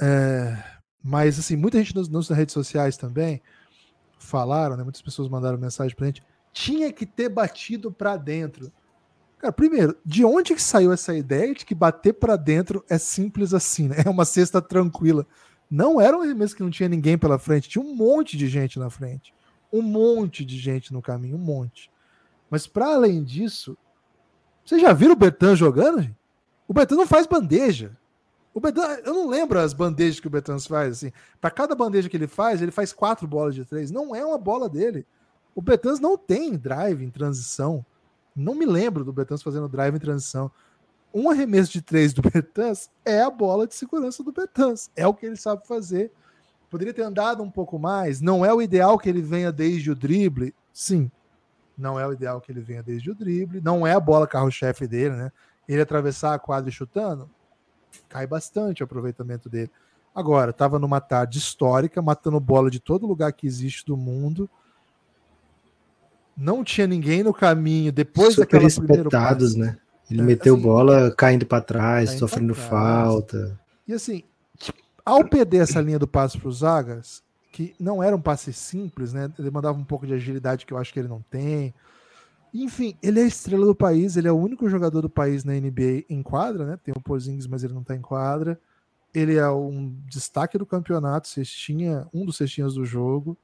S2: É, mas, assim, muita gente nos, nas redes sociais também falaram, né? Muitas pessoas mandaram mensagem pra gente. Tinha que ter batido para dentro. Cara, primeiro, de onde que saiu essa ideia de que bater para dentro é simples assim, né? [laughs] É uma cesta tranquila. Não era um arremesso que não tinha ninguém pela frente, tinha um monte de gente na frente. Um monte de gente no caminho, um monte. Mas para além disso, vocês já viram o Bertan jogando? O Bertan não faz bandeja. O Bertan, eu não lembro as bandejas que o Bertan faz assim. Para cada bandeja que ele faz, ele faz quatro bolas de três. Não é uma bola dele. O Bertans não tem drive em transição. Não me lembro do Bertans fazendo drive em transição. Um arremesso de três do Bertans é a bola de segurança do Bertans. É o que ele sabe fazer. Poderia ter andado um pouco mais. Não é o ideal que ele venha desde o drible. Sim. Não é o ideal que ele venha desde o drible. Não é a bola carro-chefe dele, né? Ele atravessar a quadra chutando, cai bastante o aproveitamento dele. Agora, estava numa tarde histórica, matando bola de todo lugar que existe do mundo. Não tinha ninguém no caminho depois
S3: Super
S2: daquela
S3: espetados, né? Ele é, meteu assim, bola caindo para trás, caindo sofrendo trás. falta.
S2: E assim, ao perder essa linha do passe para os Zagas, que não era um passe simples, né? Ele mandava um pouco de agilidade que eu acho que ele não tem. Enfim, ele é a estrela do país, ele é o único jogador do país na NBA em quadra, né? Tem o Porzingis, mas ele não está em quadra. Ele é um destaque do campeonato, cestinha, um dos cestinhas do jogo,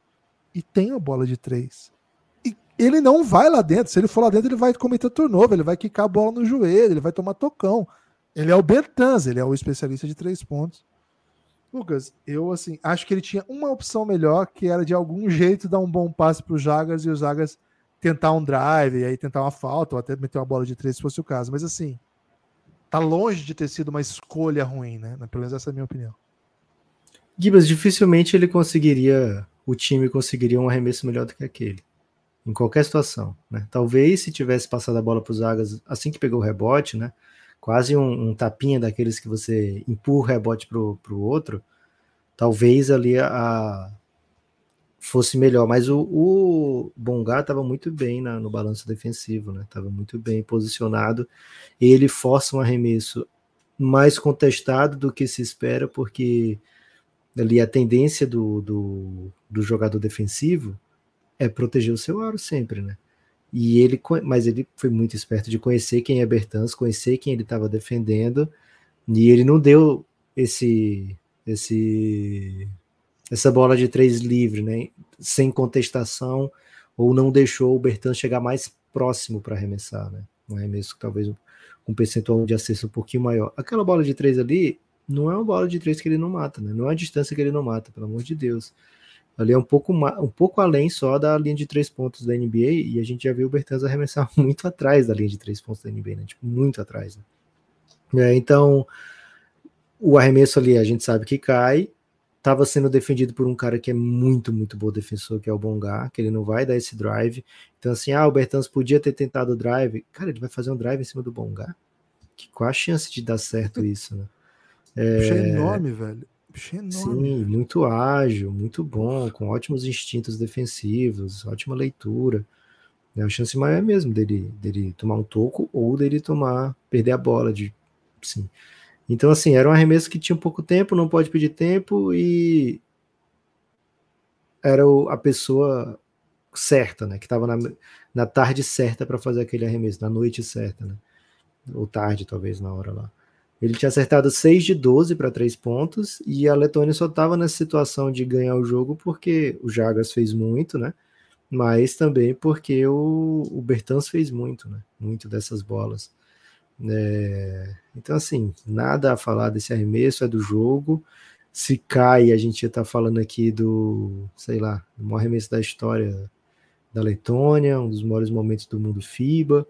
S2: e tem a bola de três. E ele não vai lá dentro. Se ele for lá dentro, ele vai cometer turnover, ele vai quicar a bola no joelho, ele vai tomar tocão. Ele é o Bertans, ele é o especialista de três pontos. Lucas, eu assim, acho que ele tinha uma opção melhor, que era de algum jeito dar um bom passe para o Jagas e o Jagas tentar um drive, e aí tentar uma falta, ou até meter uma bola de três se fosse o caso. Mas assim, tá longe de ter sido uma escolha ruim, né? Pelo menos essa é a minha opinião.
S3: Gibas, dificilmente ele conseguiria, o time conseguiria um arremesso melhor do que aquele. Em qualquer situação, né? Talvez se tivesse passado a bola para os Zagas assim que pegou o rebote, né? Quase um, um tapinha daqueles que você empurra o rebote para o outro, talvez ali a, fosse melhor. Mas o, o Bongá estava muito bem na, no balanço defensivo, né? Estava muito bem posicionado. Ele força um arremesso mais contestado do que se espera, porque ali a tendência do, do, do jogador defensivo é proteger o seu aro sempre, né? E ele, mas ele foi muito esperto de conhecer quem é Bertans, conhecer quem ele estava defendendo, e ele não deu esse esse essa bola de três livre, né? Sem contestação, ou não deixou o Bertan chegar mais próximo para arremessar, né? Um arremesso talvez um percentual de acesso um pouquinho maior. Aquela bola de três ali não é uma bola de três que ele não mata, né? Não é a distância que ele não mata, pelo amor de Deus. Ali é um pouco, um pouco além só da linha de três pontos da NBA, e a gente já viu o Bertans arremessar [laughs] muito atrás da linha de três pontos da NBA, né? Tipo, muito atrás. Né? É, então, o arremesso ali a gente sabe que cai, estava sendo defendido por um cara que é muito, muito bom defensor, que é o Bongar, que ele não vai dar esse drive. Então, assim, ah, o Bertans podia ter tentado o drive. Cara, ele vai fazer um drive em cima do Bongar? Que, qual a chance de dar certo [laughs] isso, né?
S2: É... Bicho é enorme, velho. Bicho é enorme.
S3: Sim, muito ágil, muito bom, com ótimos instintos defensivos, ótima leitura. É a chance maior é mesmo dele, dele tomar um toco ou dele tomar, perder a bola, de, sim. Então, assim, era um arremesso que tinha pouco tempo, não pode pedir tempo e era o, a pessoa certa, né? Que estava na, na tarde certa para fazer aquele arremesso, na noite certa, né? Ou tarde, talvez, na hora lá. Ele tinha acertado 6 de 12 para 3 pontos e a Letônia só estava nessa situação de ganhar o jogo porque o Jagas fez muito, né? Mas também porque o, o Bertans fez muito, né? Muito dessas bolas. É, então, assim, nada a falar desse arremesso, é do jogo. Se cai, a gente já tá falando aqui do, sei lá, do maior arremesso da história da Letônia, um dos maiores momentos do mundo FIBA.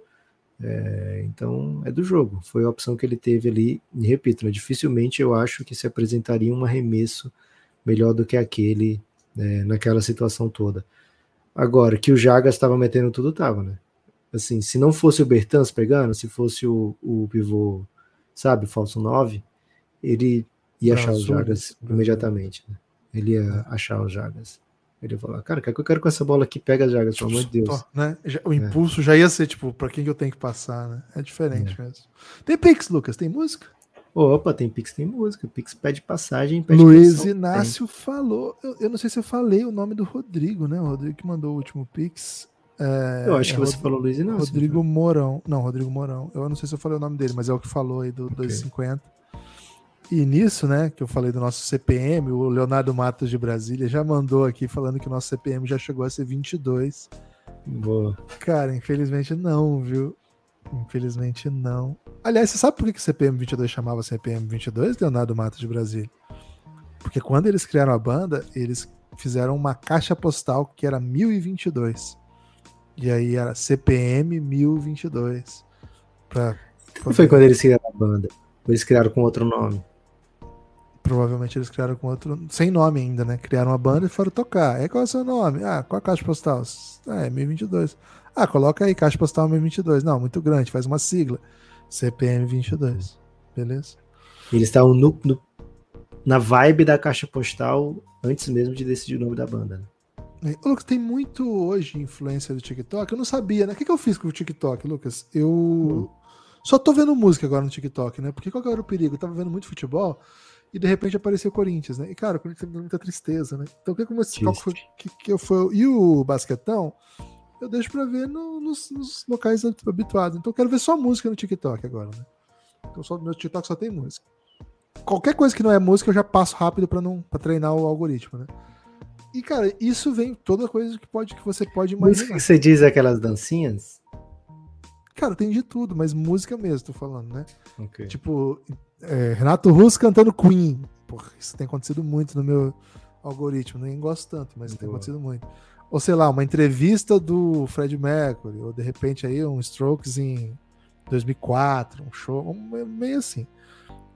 S3: É, então, é do jogo. Foi a opção que ele teve ali. E repito, né, dificilmente eu acho que se apresentaria um arremesso melhor do que aquele é, naquela situação toda. Agora, que o Jagas estava metendo tudo, tava, né? Assim, se não fosse o Bertans pegando, se fosse o, o pivô, sabe, o falso 9, ele ia achar os Jagas imediatamente. Né? Ele ia achar os Jagas. Ele ia falar, cara, o que eu quero com essa bola aqui? Pega as Jagas, pelo amor de Deus.
S2: Né? O é. impulso é. já ia ser, tipo, para quem que eu tenho que passar, né? É diferente é. mesmo. Tem Pix, Lucas? Tem música?
S3: Opa, tem Pix, tem música. Pix pede passagem. Pede
S2: Luiz Inácio tem. falou. Eu, eu, não sei se eu falei o nome do Rodrigo, né? O Rodrigo que mandou o último Pix.
S3: É, eu acho que é você Rod... falou Luiz Inácio.
S2: Rodrigo né? Mourão. Não, Rodrigo Mourão. Eu não sei se eu falei o nome dele, mas é o que falou aí do okay. 250. E nisso, né, que eu falei do nosso CPM, o Leonardo Matos de Brasília já mandou aqui falando que o nosso CPM já chegou a ser 22.
S3: Boa.
S2: Cara, infelizmente não, viu? Infelizmente não. Aliás, você sabe por que o CPM 22 chamava CPM 22, Leonardo Matos de Brasília? Porque quando eles criaram a banda, eles fizeram uma caixa postal que era 1022. E aí era CPM 1022. Pra
S3: Não foi quando eles criaram a banda? Eles criaram com outro nome?
S2: provavelmente eles criaram com outro, sem nome ainda, né? Criaram uma banda e foram tocar. É qual é o seu nome? Ah, qual a caixa postal? Ah, é 1022. Ah, coloca aí, caixa postal 1022. Não, muito grande, faz uma sigla. CPM 22. Beleza?
S3: Eles estavam no, no, na vibe da caixa postal antes mesmo de decidir o nome da banda.
S2: Né? Lucas, tem muito hoje influência do TikTok. Eu não sabia, né? O que, que eu fiz com o TikTok, Lucas? Eu hum. só tô vendo música agora no TikTok, né? Porque qual que era o perigo? Eu tava vendo muito futebol e de repente apareceu o Corinthians, né? E cara, o Corinthians tem muita tristeza, né? Então o que, qual foi, que, que eu foi E o basquetão, eu deixo pra ver no, nos, nos, locais habituados. Então eu quero ver só música no TikTok agora, né? Então só, meu TikTok só tem música. Qualquer coisa que não é música eu já passo rápido para não pra treinar o algoritmo, né? E cara, isso vem toda coisa que pode que você pode imaginar. Música
S3: que você diz aquelas dancinhas?
S2: Cara, tem de tudo, mas música mesmo, tô falando, né? Okay. Tipo, é, Renato Russo cantando Queen. Porra, isso tem acontecido muito no meu algoritmo. Nem gosto tanto, mas Boa. tem acontecido muito. Ou sei lá, uma entrevista do Fred Mercury, ou de repente aí um Strokes em 2004, um show, meio assim.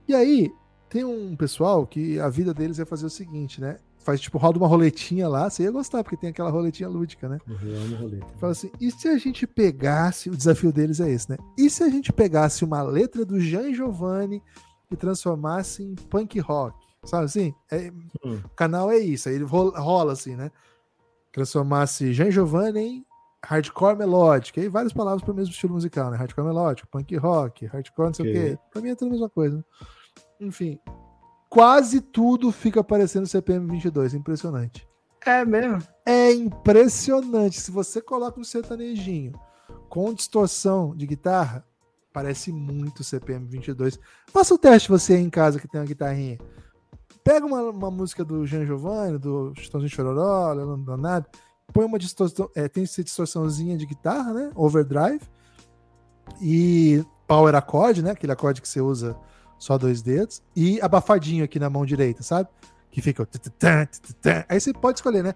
S2: E aí, tem um pessoal que a vida deles é fazer o seguinte, né? Faz tipo, roda uma roletinha lá, você ia gostar, porque tem aquela roletinha lúdica, né?
S3: Eu amo roleta.
S2: Fala assim, e se a gente pegasse, o desafio deles é esse, né? E se a gente pegasse uma letra do Jean Giovanni e transformasse em punk rock. Sabe assim? É, hum. O canal é isso, aí ele rola, rola assim, né? Transformasse Jean Giovanni em hardcore melódico, aí várias palavras para o mesmo estilo musical, né? Hardcore melódico, punk rock, hardcore não sei okay. o quê. Pra mim é tudo a mesma coisa. Né? Enfim, quase tudo fica parecendo CPM 22, impressionante.
S3: É mesmo?
S2: É impressionante. Se você coloca um sertanejinho com distorção de guitarra, Parece muito CPM 22. Faça o teste você aí em casa que tem uma guitarrinha. Pega uma, uma música do Jean Giovanni, do Chitãozinho Chororó, Leandro Donato, põe uma distorção, é, tem essa distorçãozinha de guitarra, né? Overdrive. E power acorde, né? Aquele acorde que você usa só dois dedos. E abafadinho aqui na mão direita, sabe? Que fica. Aí você pode escolher, né?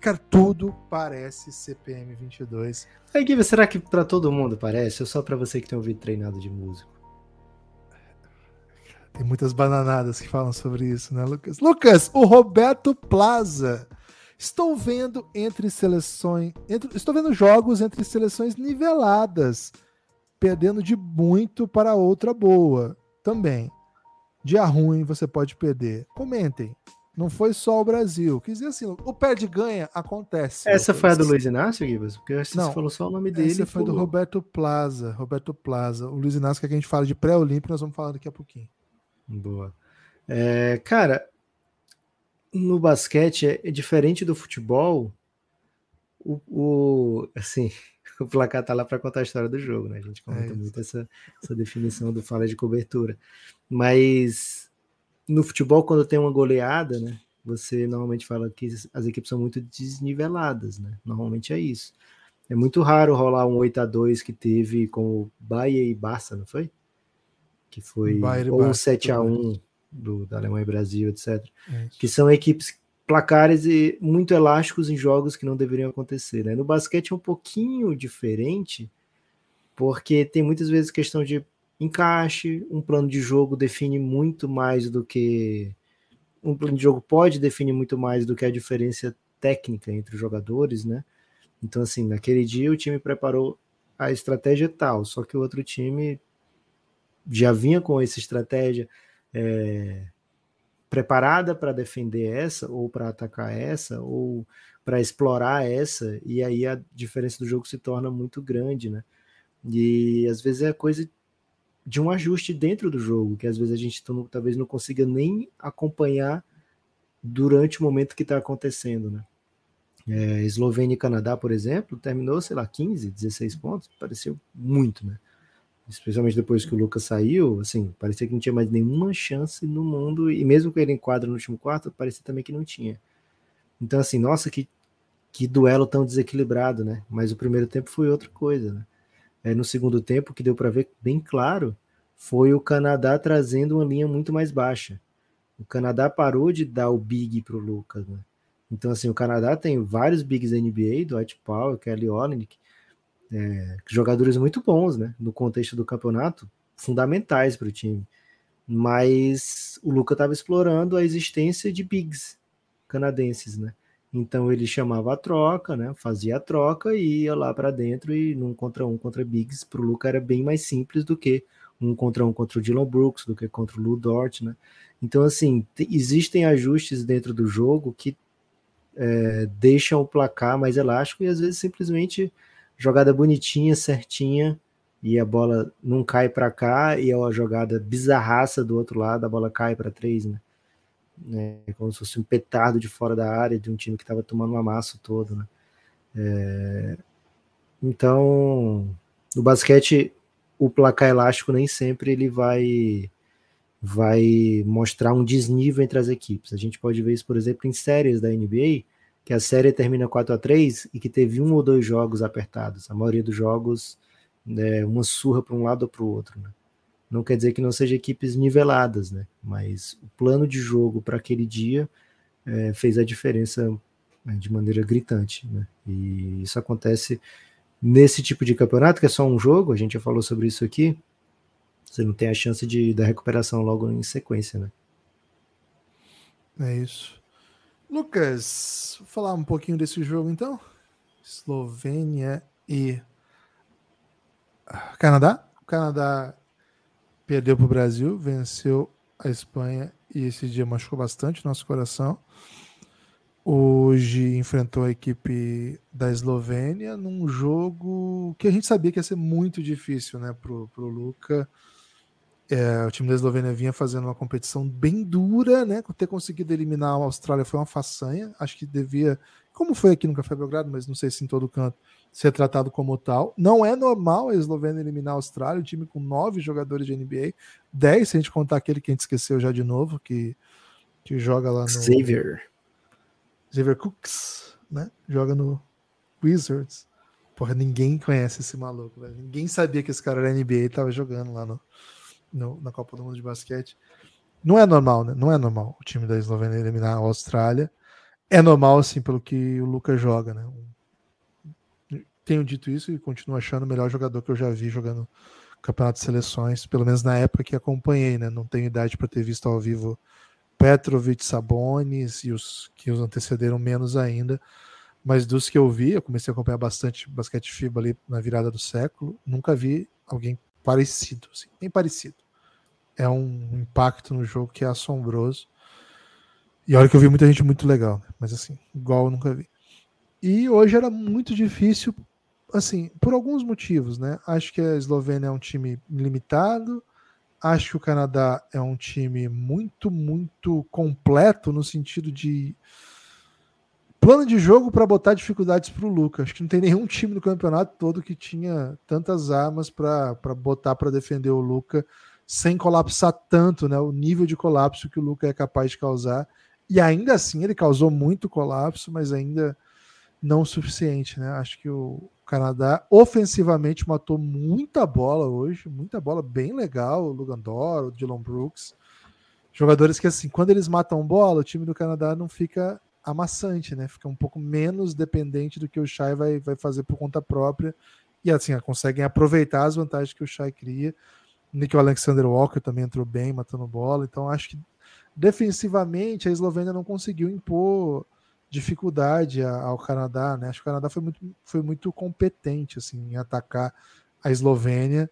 S2: Cara, tudo parece CPM 22.
S3: Aí, Giva, será que para todo mundo parece? Ou só para você que tem ouvido treinado de músico?
S2: Tem muitas bananadas que falam sobre isso, né, Lucas? Lucas, o Roberto Plaza. Estou vendo entre seleções. Entre, estou vendo jogos entre seleções niveladas, perdendo de muito para outra boa. Também. Dia ruim você pode perder. Comentem. Não foi só o Brasil. Quer dizer assim, o perde ganha acontece.
S3: Essa foi a do Luiz Inácio, Gibas? Porque você Não, falou só o nome dele. Essa
S2: foi do Roberto Plaza. Roberto Plaza. O Luiz Inácio, que a gente fala de pré-olímpico, nós vamos falar daqui a pouquinho.
S3: Boa. É, cara, no basquete é, é diferente do futebol. O, o, assim, [laughs] o placar tá lá para contar a história do jogo, né? A gente comenta é muito essa, essa definição do fala de cobertura. Mas no futebol, quando tem uma goleada, né? Você normalmente fala que as equipes são muito desniveladas, né? Normalmente é isso. É muito raro rolar um 8 a 2 que teve com Bahia e Barça, não foi? Que foi ou um 7 a 1 do, da Alemanha e Brasil, etc. É que são equipes placares e muito elásticos em jogos que não deveriam acontecer. Né? No basquete é um pouquinho diferente, porque tem muitas vezes questão de encaixe, um plano de jogo define muito mais do que um plano de jogo pode definir muito mais do que a diferença técnica entre os jogadores, né? Então assim, naquele dia o time preparou a estratégia tal, só que o outro time já vinha com essa estratégia é, preparada para defender essa ou para atacar essa ou para explorar essa e aí a diferença do jogo se torna muito grande, né? E às vezes é coisa de um ajuste dentro do jogo, que às vezes a gente talvez não consiga nem acompanhar durante o momento que está acontecendo, né? É, Eslovênia e Canadá, por exemplo, terminou, sei lá, 15, 16 pontos, pareceu muito, né? Especialmente depois que o Lucas saiu, assim, parecia que não tinha mais nenhuma chance no mundo, e mesmo com ele em quadro no último quarto, parecia também que não tinha. Então, assim, nossa, que, que duelo tão desequilibrado, né? Mas o primeiro tempo foi outra coisa, né? é, no segundo tempo, que deu para ver bem claro, foi o Canadá trazendo uma linha muito mais baixa. O Canadá parou de dar o big para o Lucas. Né? Então, assim, o Canadá tem vários bigs da NBA, Dwight Powell, Kelly Olynyk, é, jogadores muito bons, né? No contexto do campeonato, fundamentais para o time. mas o Luca estava explorando a existência de bigs canadenses, né? Então ele chamava a troca, né? Fazia a troca e ia lá para dentro e num contra um contra bigs para o Luca era bem mais simples do que um contra um contra o Dylan Brooks, do que contra o Lu Dort, né? Então assim existem ajustes dentro do jogo que é, deixam o placar mais elástico e às vezes simplesmente jogada bonitinha, certinha e a bola não cai para cá e é uma jogada bizarraça do outro lado, a bola cai para três, né? É como se fosse um petardo de fora da área de um time que estava tomando uma massa todo, né? É... Então, no basquete, o placar elástico nem sempre ele vai vai mostrar um desnível entre as equipes. A gente pode ver isso, por exemplo, em séries da NBA, que a série termina 4 a 3 e que teve um ou dois jogos apertados. A maioria dos jogos né, uma surra para um lado ou para o outro. Né? Não quer dizer que não sejam equipes niveladas, né? mas o plano de jogo para aquele dia é, fez a diferença né, de maneira gritante. Né? E isso acontece nesse tipo de campeonato, que é só um jogo, a gente já falou sobre isso aqui. Você não tem a chance de da recuperação logo em sequência, né?
S2: É isso. Lucas, vou falar um pouquinho desse jogo então. Eslovênia e Canadá. O Canadá perdeu para o Brasil, venceu a Espanha e esse dia machucou bastante nosso coração. Hoje enfrentou a equipe da Eslovênia num jogo que a gente sabia que ia ser muito difícil né, para o Luca. É, o time da Eslovênia vinha fazendo uma competição bem dura, né? Ter conseguido eliminar a Austrália foi uma façanha. Acho que devia, como foi aqui no Café Belgrado, mas não sei se em todo canto, ser tratado como tal. Não é normal a Eslovênia eliminar a Austrália, um time com nove jogadores de NBA, dez se a gente contar aquele que a gente esqueceu já de novo, que, que joga lá no.
S3: Xavier.
S2: Xavier Cooks, né? Joga no Wizards. Porra, ninguém conhece esse maluco, velho. Ninguém sabia que esse cara era NBA e tava jogando lá no, no, na Copa do Mundo de Basquete. Não é normal, né? Não é normal o time da Eslovênia eliminar a Austrália. É normal, assim, pelo que o Lucas joga, né? Tenho dito isso e continuo achando o melhor jogador que eu já vi jogando campeonato de seleções, pelo menos na época que acompanhei, né? Não tenho idade para ter visto ao vivo Petrovic, Sabonis e os que os antecederam menos ainda. Mas dos que eu vi, eu comecei a acompanhar bastante basquete FIBA ali na virada do século, nunca vi alguém parecido, assim, bem parecido. É um impacto no jogo que é assombroso. E olha que eu vi muita gente muito legal, né? mas assim, igual eu nunca vi. E hoje era muito difícil assim, por alguns motivos, né? Acho que a Eslovênia é um time limitado, acho que o Canadá é um time muito, muito completo no sentido de plano de jogo para botar dificuldades para o Lucas. Acho que não tem nenhum time no campeonato todo que tinha tantas armas para botar para defender o Luca sem colapsar tanto, né? O nível de colapso que o Luca é capaz de causar. E ainda assim ele causou muito colapso, mas ainda não o suficiente, né? Acho que o Canadá ofensivamente matou muita bola hoje, muita bola bem legal, o Lugandor, o Dylan Brooks. Jogadores que, assim, quando eles matam bola, o time do Canadá não fica amassante, né? Fica um pouco menos dependente do que o Shai vai, vai fazer por conta própria. E assim, conseguem aproveitar as vantagens que o Shai cria. Nick Alexander Walker também entrou bem, matando bola. Então, acho que defensivamente a Eslovênia não conseguiu impor dificuldade ao Canadá, né? Acho que o Canadá foi muito, foi muito competente assim, em atacar a Eslovênia.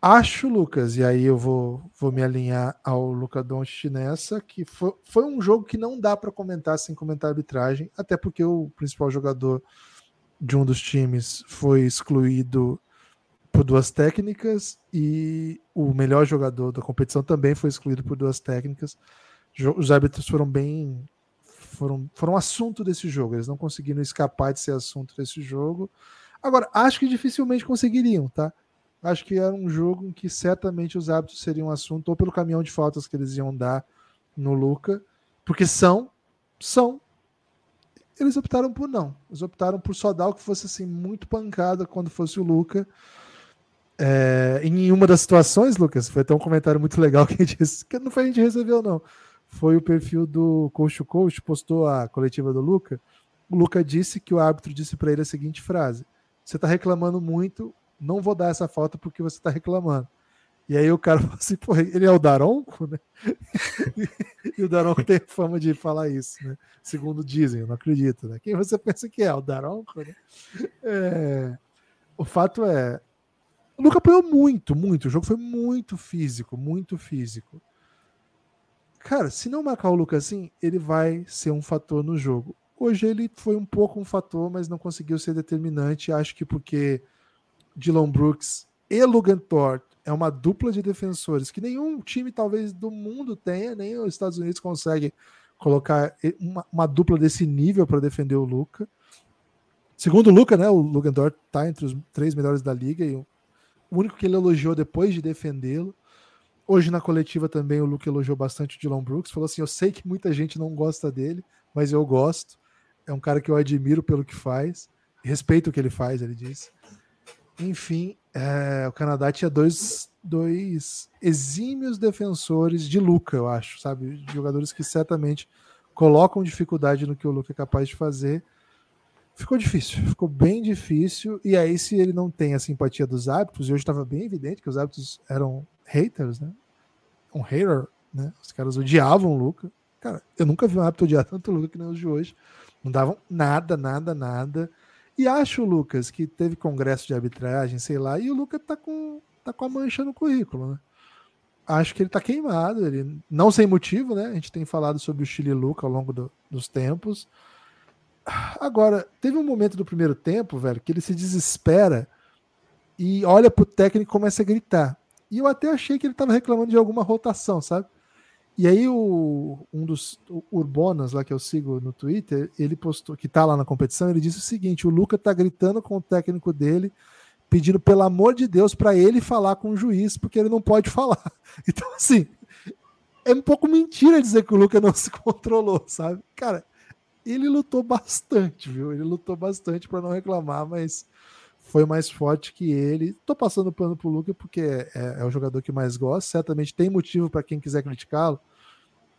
S2: Acho, Lucas, e aí eu vou, vou me alinhar ao Luca Doncic nessa, que foi, foi um jogo que não dá para comentar sem comentar a arbitragem, até porque o principal jogador de um dos times foi excluído por duas técnicas e o melhor jogador da competição também foi excluído por duas técnicas. Os árbitros foram bem foram, foram assunto desse jogo. Eles não conseguiram escapar de ser assunto desse jogo. Agora, acho que dificilmente conseguiriam, tá? Acho que era um jogo em que certamente os árbitros seriam assunto, ou pelo caminhão de faltas que eles iam dar no Luca, porque são, são. Eles optaram por não. Eles optaram por só dar o que fosse assim, muito pancada quando fosse o Luca. É, em uma das situações, Lucas, foi até um comentário muito legal que a gente, que não foi a gente recebeu, não foi o perfil do Coach Coach, postou a coletiva do Luca. O Luca disse que o árbitro disse para ele a seguinte frase: Você está reclamando muito, não vou dar essa falta porque você está reclamando. E aí o cara [laughs] falou assim, pô, ele é o Daronco, né? [laughs] e o Daronco tem fama de falar isso, né? Segundo dizem, eu não acredito, né? Quem você pensa que é? O Daronco, né? É... O fato é, o Luca apoiou muito, muito. O jogo foi muito físico, muito físico. Cara, se não marcar o Luca assim, ele vai ser um fator no jogo. Hoje ele foi um pouco um fator, mas não conseguiu ser determinante. Acho que porque Dylan Brooks e Logan Thor é uma dupla de defensores que nenhum time, talvez, do mundo tenha, nem os Estados Unidos consegue colocar uma, uma dupla desse nível para defender o Luca. Segundo o Luca, né, o Logan Thor está entre os três melhores da liga e o único que ele elogiou depois de defendê-lo. Hoje na coletiva também o Luke elogiou bastante o Dylan Brooks. Falou assim: Eu sei que muita gente não gosta dele, mas eu gosto. É um cara que eu admiro pelo que faz. Respeito o que ele faz, ele disse. Enfim, é, o Canadá tinha dois, dois exímios defensores de Luca, eu acho, sabe? Jogadores que certamente colocam dificuldade no que o Luca é capaz de fazer. Ficou difícil, ficou bem difícil. E aí, se ele não tem a simpatia dos hábitos, e hoje estava bem evidente que os hábitos eram haters, né? Um hater, né? Os caras odiavam o Luca. Cara, eu nunca vi um hábito odiar tanto o Luca que nem os de hoje. Não davam nada, nada, nada. E acho, Lucas, que teve congresso de arbitragem, sei lá, e o Lucas tá com, tá com a mancha no currículo, né? Acho que ele tá queimado, ele não sem motivo, né? A gente tem falado sobre o Chile Luca ao longo do, dos tempos. Agora, teve um momento do primeiro tempo, velho, que ele se desespera e olha pro técnico e começa a gritar. E eu até achei que ele tava reclamando de alguma rotação, sabe? E aí o, um dos Urbonas lá que eu sigo no Twitter, ele postou, que tá lá na competição, ele disse o seguinte: o Luca tá gritando com o técnico dele, pedindo pelo amor de Deus para ele falar com o juiz, porque ele não pode falar. [laughs] Então, assim, é um pouco mentira dizer que o Luca não se controlou, sabe? Cara, ele lutou bastante, viu? Ele lutou bastante para não reclamar, mas foi mais forte que ele. Tô passando pano pro Luca porque é, é o jogador que mais gosta. Certamente tem motivo para quem quiser criticá-lo.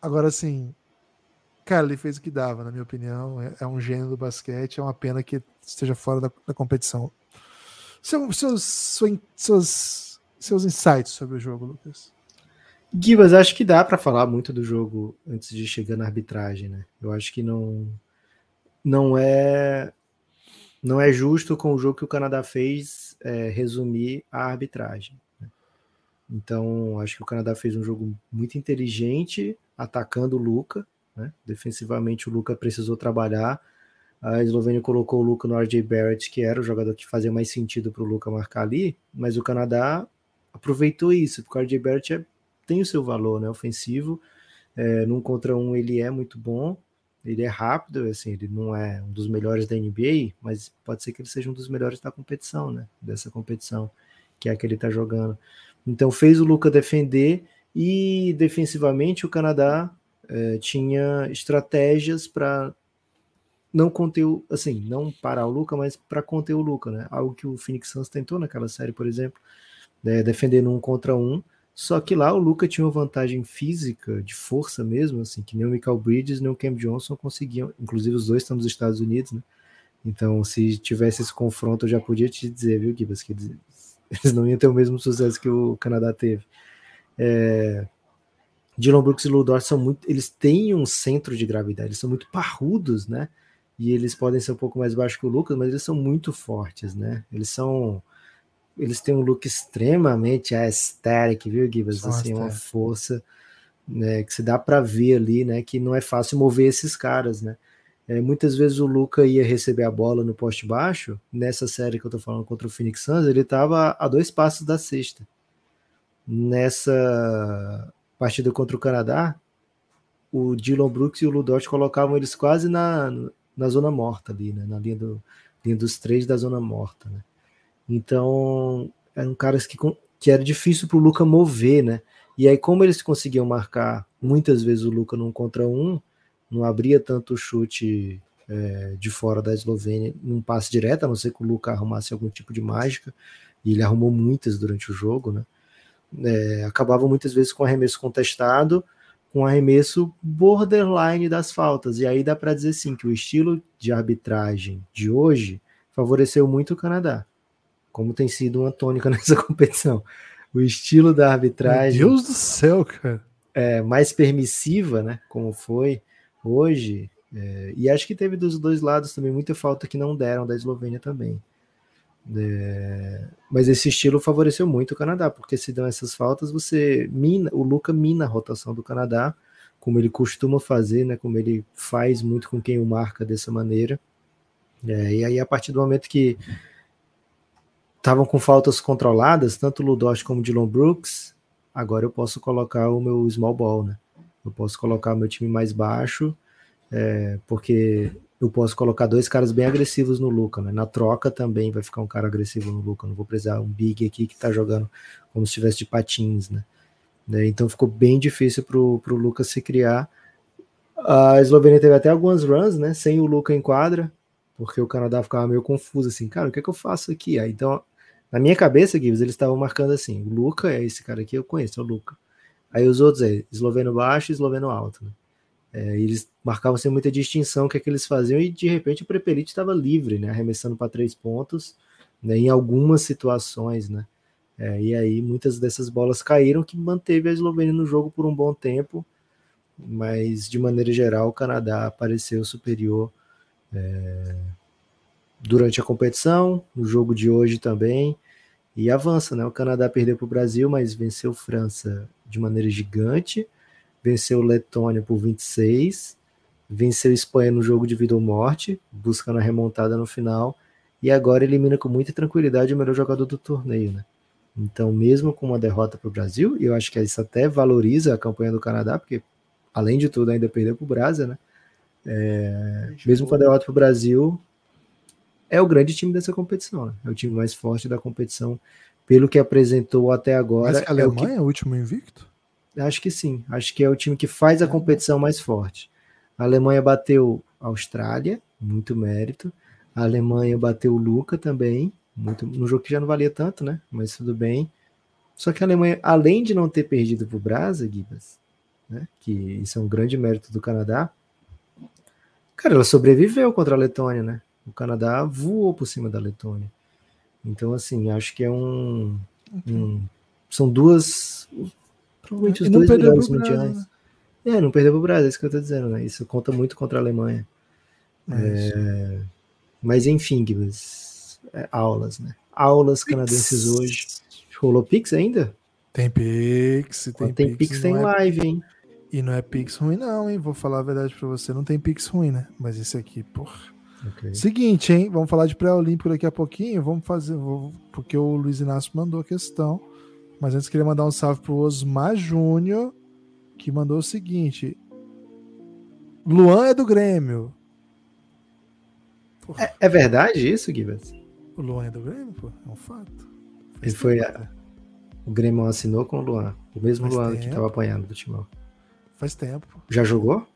S2: Agora, assim, cara, ele fez o que dava, na minha opinião. É, é um gênio do basquete. É uma pena que esteja fora da, da competição. Seu, seus, seus, seus insights sobre o jogo, Lucas.
S3: Gibas, acho que dá para falar muito do jogo antes de chegar na arbitragem, né? Eu acho que não não é não é justo com o jogo que o Canadá fez é, resumir a arbitragem. Né? Então, acho que o Canadá fez um jogo muito inteligente, atacando o Luca. Né? Defensivamente, o Luca precisou trabalhar. A Eslovênia colocou o Luca no RJ Barrett, que era o jogador que fazia mais sentido para o Luca marcar ali, mas o Canadá aproveitou isso, porque o RJ Barrett é, tem o seu valor né, ofensivo. É, num contra um ele é muito bom, ele é rápido, assim, ele não é um dos melhores da NBA, mas pode ser que ele seja um dos melhores da competição, né? Dessa competição, que é a que ele está jogando. Então fez o Luca defender e defensivamente o Canadá é, tinha estratégias para não conter o, assim, não parar o Luca, mas para conter o Luca, né? Algo que o Phoenix Suns tentou naquela série, por exemplo, né? defendendo um contra um. Só que lá o Luca tinha uma vantagem física, de força mesmo, assim, que nem o Michael Bridges nem o Cam Johnson conseguiam. Inclusive, os dois estão nos Estados Unidos, né? Então, se tivesse esse confronto, eu já podia te dizer, viu, Gibas, que eles [laughs] não iam ter o mesmo sucesso que o Canadá teve. É, Dylan Brooks e Ludor são muito, eles têm um centro de gravidade, eles são muito parrudos, né? E eles podem ser um pouco mais baixos que o Lucas, mas eles são muito fortes, né? Eles são eles têm um look extremamente aesthetic, viu, Gibas? Assim, uma força né, que se dá para ver ali, né? Que não é fácil mover esses caras, né? É, muitas vezes o Luca ia receber a bola no poste baixo, nessa série que eu tô falando contra o Phoenix Suns, ele tava a dois passos da cesta nessa partida contra o Canadá, o Dylan Brooks e o Ludort colocavam eles quase na, na zona morta ali, né? na linha, do, linha dos três da zona morta. Né? Então, eram caras que, que era difícil para o Luca mover, né? E aí, como eles conseguiam marcar muitas vezes o Luca num contra um, não abria tanto chute é, de fora da Eslovênia num passe direto, a não ser que o Luca arrumasse algum tipo de mágica, e ele arrumou muitas durante o jogo, né? é, acabavam muitas vezes com arremesso contestado, com arremesso borderline das faltas. E aí dá para dizer sim que o estilo de arbitragem de hoje favoreceu muito o Canadá, como tem sido uma tônica [laughs] nessa competição. o estilo da arbitragem.
S2: Meu Deus do céu, cara.
S3: É, mais permissiva, né? Como foi hoje. É, e acho que teve dos dois lados também muita falta que não deram da Eslovênia também. É, mas esse estilo favoreceu muito o Canadá, porque se dão essas faltas, você mina, o Luca mina a rotação do Canadá, como ele costuma fazer, né? Como ele faz muito com quem o marca dessa maneira. É, e aí, a partir do momento que estavam com faltas controladas, tanto Ludosh como Dylan Brooks, agora eu posso colocar o meu small ball, né? Eu posso colocar o meu time mais baixo, é, porque eu posso colocar dois caras bem agressivos no Luca, né? Na troca também vai ficar um cara agressivo no Luca. Não vou precisar um big aqui que tá jogando como se estivesse de patins, né? né? Então ficou bem difícil pro, pro Lucas se criar. A Eslovênia teve até algumas runs, né? Sem o Luca em quadra, porque o Canadá ficava meio confuso assim, cara, o que é que eu faço aqui? Aí, então na minha cabeça, Gibbs, eles estavam marcando assim: o Luca é esse cara aqui, eu conheço, é o Luca. Aí os outros é esloveno baixo e esloveno alto. Né? É, eles marcavam sem muita distinção o que, é que eles faziam e de repente o Prepelite estava livre, né? arremessando para três pontos né? em algumas situações. Né? É, e aí muitas dessas bolas caíram que manteve a Eslovênia no jogo por um bom tempo, mas de maneira geral o Canadá apareceu superior. É, durante a competição, no jogo de hoje também, e avança, né? O Canadá perdeu para o Brasil, mas venceu França de maneira gigante, venceu Letônia por 26, venceu Espanha no jogo de vida ou morte, buscando a remontada no final, e agora elimina com muita tranquilidade o melhor jogador do torneio, né? Então, mesmo com uma derrota para o Brasil, eu acho que isso até valoriza a campanha do Canadá, porque além de tudo ainda perdeu para o Brasil, né? É, mesmo com a derrota para o Brasil, é o grande time dessa competição, né? é o time mais forte da competição, pelo que apresentou até agora. Mas
S2: a Alemanha é o, que... é o último invicto?
S3: Acho que sim, acho que é o time que faz a é. competição mais forte. A Alemanha bateu a Austrália, muito mérito. A Alemanha bateu o Luca também, muito, no jogo que já não valia tanto, né? Mas tudo bem. Só que a Alemanha, além de não ter perdido para o Brasa, Gibas, né? Que isso é um grande mérito do Canadá. Cara, ela sobreviveu contra a Letônia, né? O Canadá voou por cima da Letônia. Então, assim, acho que é um. um são duas. Provavelmente os dois melhores mundiais. Né? É, não perdeu para o Brasil, é isso que eu estou dizendo, né? Isso conta muito contra a Alemanha. É, é mas enfim, é, aulas, né? Aulas Pix. canadenses hoje. Rolou Pix ainda?
S2: Tem Pix,
S3: tem, tem Pix, Pix tem é... live, hein?
S2: E não é Pix ruim, não, hein? Vou falar a verdade para você, não tem Pix ruim, né? Mas esse aqui, porra. Okay. Seguinte, hein? Vamos falar de pré-olímpico daqui a pouquinho. Vamos fazer, vou, porque o Luiz Inácio mandou a questão. Mas antes queria mandar um salve pro Osmar Júnior, que mandou o seguinte: Luan é do Grêmio.
S3: É, é, verdade isso, Gibas?
S2: O Luan é do Grêmio, pô? É um fato.
S3: Ele foi. A... O Grêmio assinou com o Luan. O mesmo Faz Luan tempo. que estava apanhando do Timão.
S2: Faz tempo.
S3: Já jogou?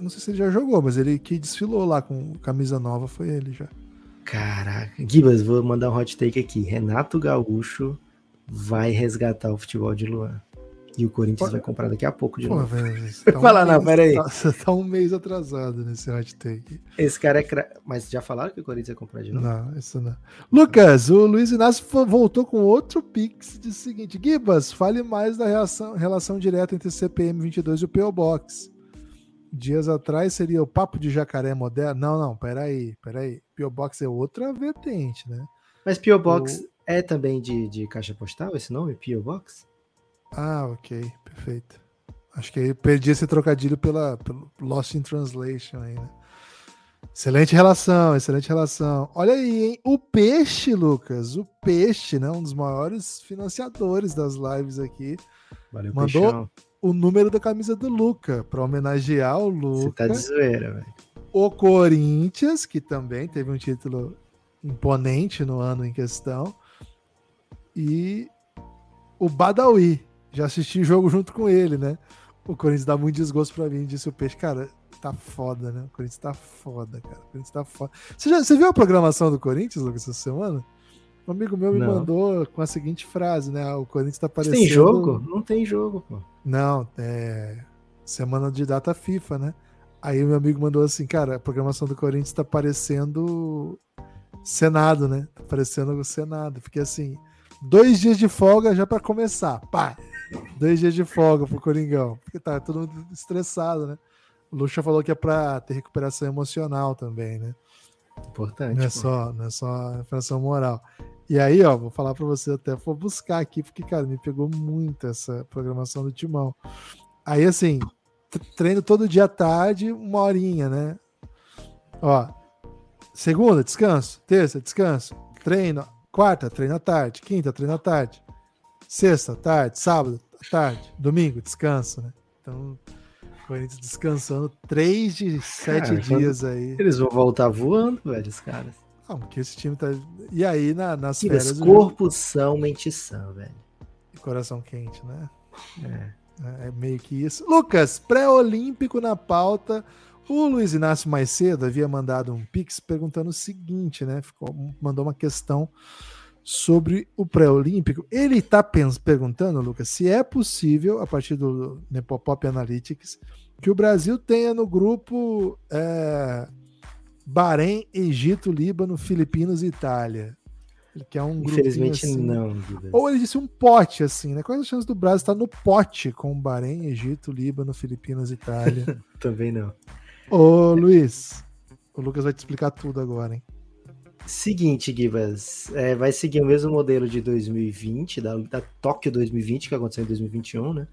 S2: Não sei se ele já jogou, mas ele que desfilou lá com camisa nova foi ele já.
S3: Caraca, Gibas, vou mandar um hot take aqui. Renato Gaúcho vai resgatar o futebol de Luan. E o Corinthians Pô, vai comprar daqui a pouco de Pô, novo. Velho, [laughs] tá um Falar, não, peraí.
S2: Você tá, tá um mês atrasado nesse hot take.
S3: Esse cara é. Cra... Mas já falaram que o Corinthians vai comprar de novo?
S2: Não, isso não. Lucas, o Luiz Inácio voltou com outro pix de seguinte: Gibas, fale mais da relação, relação direta entre CPM 22 e o PO Box dias atrás seria o papo de jacaré moderno. Não, não, peraí, peraí. Pio Box é outra vertente, né?
S3: Mas Pio Box o... é também de, de caixa postal, esse nome? Pio Box?
S2: Ah, ok, perfeito. Acho que perdi esse trocadilho pela, pelo Lost in Translation aí, né? Excelente relação, excelente relação. Olha aí, hein? O Peixe, Lucas, o Peixe, né? Um dos maiores financiadores das lives aqui. Valeu, mandou, Peixão o número da camisa do Luca, para homenagear o Luca. Você
S3: tá de zoeira, velho.
S2: O Corinthians, que também teve um título imponente no ano em questão. E o Badawi. Já assisti o jogo junto com ele, né? O Corinthians dá muito desgosto para mim, disse o Peixe. Cara, tá foda, né? O Corinthians tá foda, cara. O Corinthians tá foda. Você, já, você viu a programação do Corinthians, Lucas, essa semana? Um amigo meu me não. mandou com a seguinte frase, né? O Corinthians tá parecendo...
S3: Tem jogo? Não tem jogo, pô.
S2: Não, é semana de data FIFA, né? Aí o meu amigo mandou assim, cara, a programação do Corinthians tá parecendo Senado, né? Tá parecendo o Senado. Fiquei assim, dois dias de folga já para começar. Pá! Dois dias de folga pro Coringão. Porque tá todo mundo estressado, né? O Lucha falou que é para ter recuperação emocional também, né?
S3: Importante.
S2: Não é, só, não é só recuperação moral. E aí, ó, vou falar para você até, vou buscar aqui, porque, cara, me pegou muito essa programação do Timão. Aí, assim, treino todo dia à tarde, uma horinha, né? Ó, segunda, descanso. Terça, descanso. Treino. Quarta, treino à tarde. Quinta, treino à tarde. Sexta, tarde. Sábado, à tarde. Domingo, descanso, né? Então, Corinthians descansando três de sete Cara, dias aí.
S3: Eles vão voltar voando, velho, os caras.
S2: Não, porque esse time tá. E aí, na, nas
S3: Sim, férias. Corpo são, mente são, velho.
S2: E coração quente, né? É. É, é meio que isso. Lucas, pré-olímpico na pauta. O Luiz Inácio mais cedo havia mandado um pix perguntando o seguinte, né? Ficou, mandou uma questão sobre o pré-olímpico. Ele está perguntando, Lucas, se é possível, a partir do Nepopop Analytics, que o Brasil tenha no grupo é, Bahrein, Egito, Líbano, Filipinas e Itália. Ele quer um
S3: Infelizmente
S2: assim.
S3: não.
S2: Ou ele disse um pote, assim, né? Quais as chances do Brasil estar no pote com Bahrein, Egito, Líbano, Filipinas, Itália? [laughs]
S3: Também não.
S2: Ô, Luiz, o Lucas vai te explicar tudo agora, hein?
S3: Seguinte, Gibas, é, vai seguir o mesmo modelo de 2020, da, da Tóquio 2020, que aconteceu em 2021, né?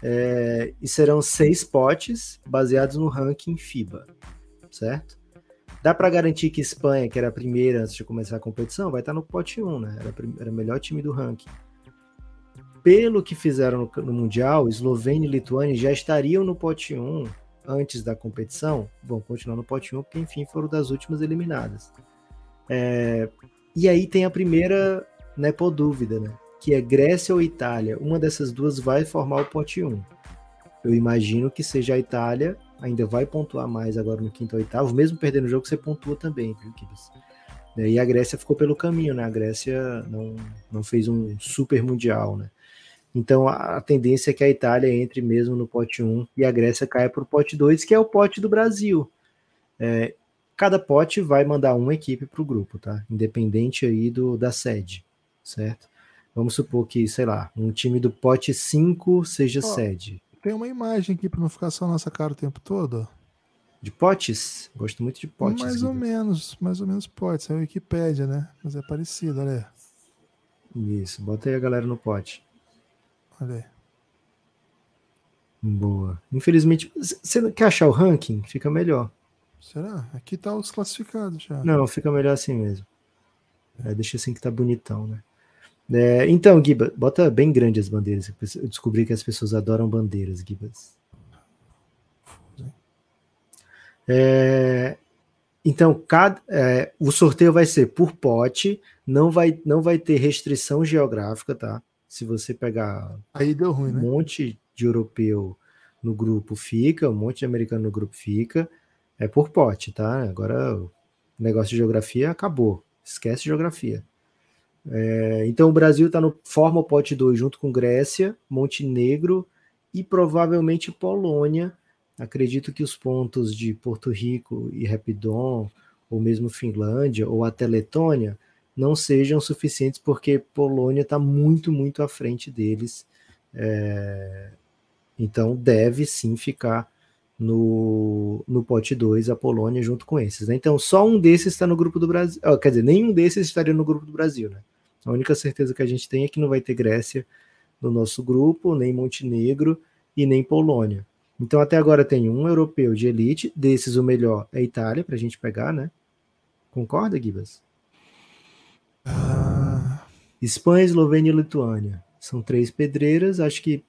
S3: É, e serão seis potes baseados no ranking FIBA, certo? Dá para garantir que Espanha, que era a primeira antes de começar a competição, vai estar no pote 1, né? Era, era o melhor time do ranking. Pelo que fizeram no, no Mundial, Eslovênia e Lituânia já estariam no pote 1 antes da competição, vão continuar no pote 1, porque enfim foram das últimas eliminadas. É, e aí tem a primeira né, por dúvida, né? Que é Grécia ou Itália. Uma dessas duas vai formar o pote 1. Eu imagino que seja a Itália ainda vai pontuar mais agora no quinto ou oitavo, mesmo perdendo o jogo, você pontua também, viu, Kibis? E a Grécia ficou pelo caminho, né? A Grécia não, não fez um super mundial, né? Então a, a tendência é que a Itália entre mesmo no pote 1 e a Grécia caia para o pote 2, que é o pote do Brasil. É, cada pote vai mandar uma equipe para o grupo, tá? Independente aí do, da sede, certo? Vamos supor que, sei lá, um time do pote 5 seja oh, sede.
S2: Tem uma imagem aqui para não ficar só nossa cara o tempo todo.
S3: De potes? Gosto muito de potes.
S2: Mais ou menos, mais ou menos potes. É a Wikipédia, né? Mas é parecido, olha
S3: aí. Isso, bota aí a galera no pote.
S2: Olha aí.
S3: Boa. Infelizmente, você quer achar o ranking? Fica melhor.
S2: Será? Aqui tá os classificados já.
S3: Não, fica melhor assim mesmo. É, deixa assim que tá bonitão, né? É, então, Giba, bota bem grande as bandeiras. Eu descobri que as pessoas adoram bandeiras, Gibas. É, então, cada, é, o sorteio vai ser por pote, não vai, não vai ter restrição geográfica, tá? Se você pegar
S2: Aí deu ruim,
S3: um né? monte de europeu no grupo fica, um monte de americano no grupo fica, é por pote, tá? Agora o negócio de geografia acabou. Esquece geografia. É, então o Brasil está no forma o pote 2 junto com Grécia, Montenegro e provavelmente Polônia. Acredito que os pontos de Porto Rico e Rapidon, ou mesmo Finlândia, ou até Letônia, não sejam suficientes porque Polônia está muito, muito à frente deles. É, então deve sim ficar no, no pote 2 a Polônia junto com esses. Né? Então só um desses está no grupo do Brasil. quer dizer, nenhum desses estaria no grupo do Brasil, né? A única certeza que a gente tem é que não vai ter Grécia no nosso grupo, nem Montenegro e nem Polônia. Então até agora tem um europeu de elite, desses o melhor é a Itália, para a gente pegar, né? Concorda, Gibas? Ah. Espanha, Eslovênia e Lituânia. São três pedreiras, acho que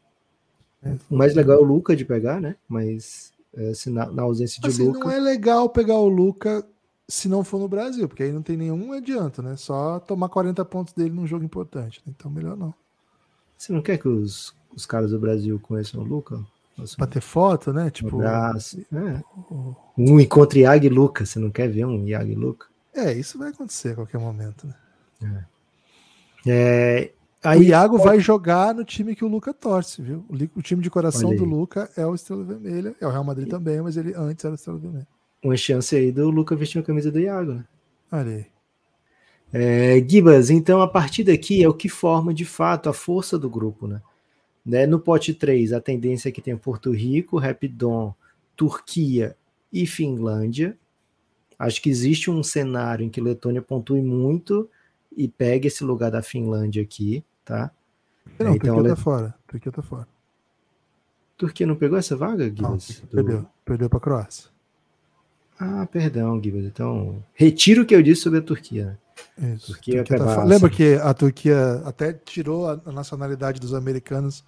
S3: é. o mais legal é o Luca de pegar, né? Mas é, se na, na ausência de assim, Luca.
S2: Não é legal pegar o Luca se não for no Brasil, porque aí não tem nenhum adianto, né? Só tomar 40 pontos dele num jogo importante. Né? Então, melhor não.
S3: Você não quer que os, os caras do Brasil conheçam o Luca?
S2: Pra ter foto, né? Tipo.
S3: Um, abraço, é. um encontro Iag e Luca. Você não quer ver um Iag e Luca?
S2: É, isso vai acontecer a qualquer momento,
S3: né? É. é
S2: aí, o Iago vai jogar no time que o Luca torce, viu? O, time de coração do Luca é o Estrela Vermelha. É o Real Madrid também, mas ele antes era o Estrela Vermelha
S3: uma chance aí do Luca vestir a camisa do Iago, né?
S2: Olha aí.
S3: É, Gibas, então a partir daqui é o que forma de fato a força do grupo, né? né? No pote 3, a tendência é que tenha Porto Rico, Rapidon, Turquia e Finlândia. Acho que existe um cenário em que Letônia pontue muito e pegue esse lugar da Finlândia aqui, tá?
S2: Não, é, então, Turquia tá fora. Turquia tá fora.
S3: Turquia não pegou essa vaga, Gibas?
S2: Não, perdeu. Do... Perdeu pra Croácia.
S3: Ah, perdão, Gibas. Então, retiro o que eu disse sobre a Turquia.
S2: Isso. Turquia Turquia tá Lembra que a Turquia até tirou a nacionalidade dos americanos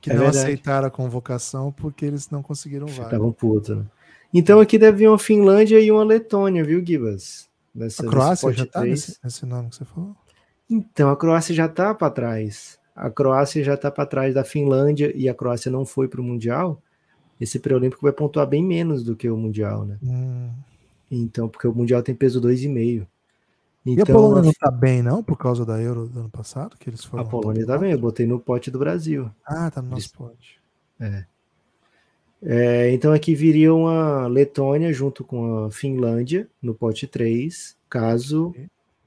S2: que é não verdade. aceitaram a convocação porque eles não conseguiram vaga.
S3: Estavam putos, né? Então aqui deve vir uma Finlândia e uma Letônia, viu, Gibas?
S2: Nessa, a Croácia já tá nesse, nesse, nome que você falou?
S3: Então, a Croácia já tá para trás. A Croácia já tá para trás da Finlândia e a Croácia não foi para o Mundial. Esse pré-olímpico vai pontuar bem menos do que o Mundial, né? Hum. Então, porque o Mundial tem peso 2,5.
S2: Então, e a então, Polônia não tá bem, não, por causa da Euro do ano passado? Que eles foram
S3: a Polônia tá bem, eu botei no pote do Brasil.
S2: Ah, tá no nosso eles... pote.
S3: É. é. Então aqui viria uma Letônia junto com a Finlândia no pote 3. Caso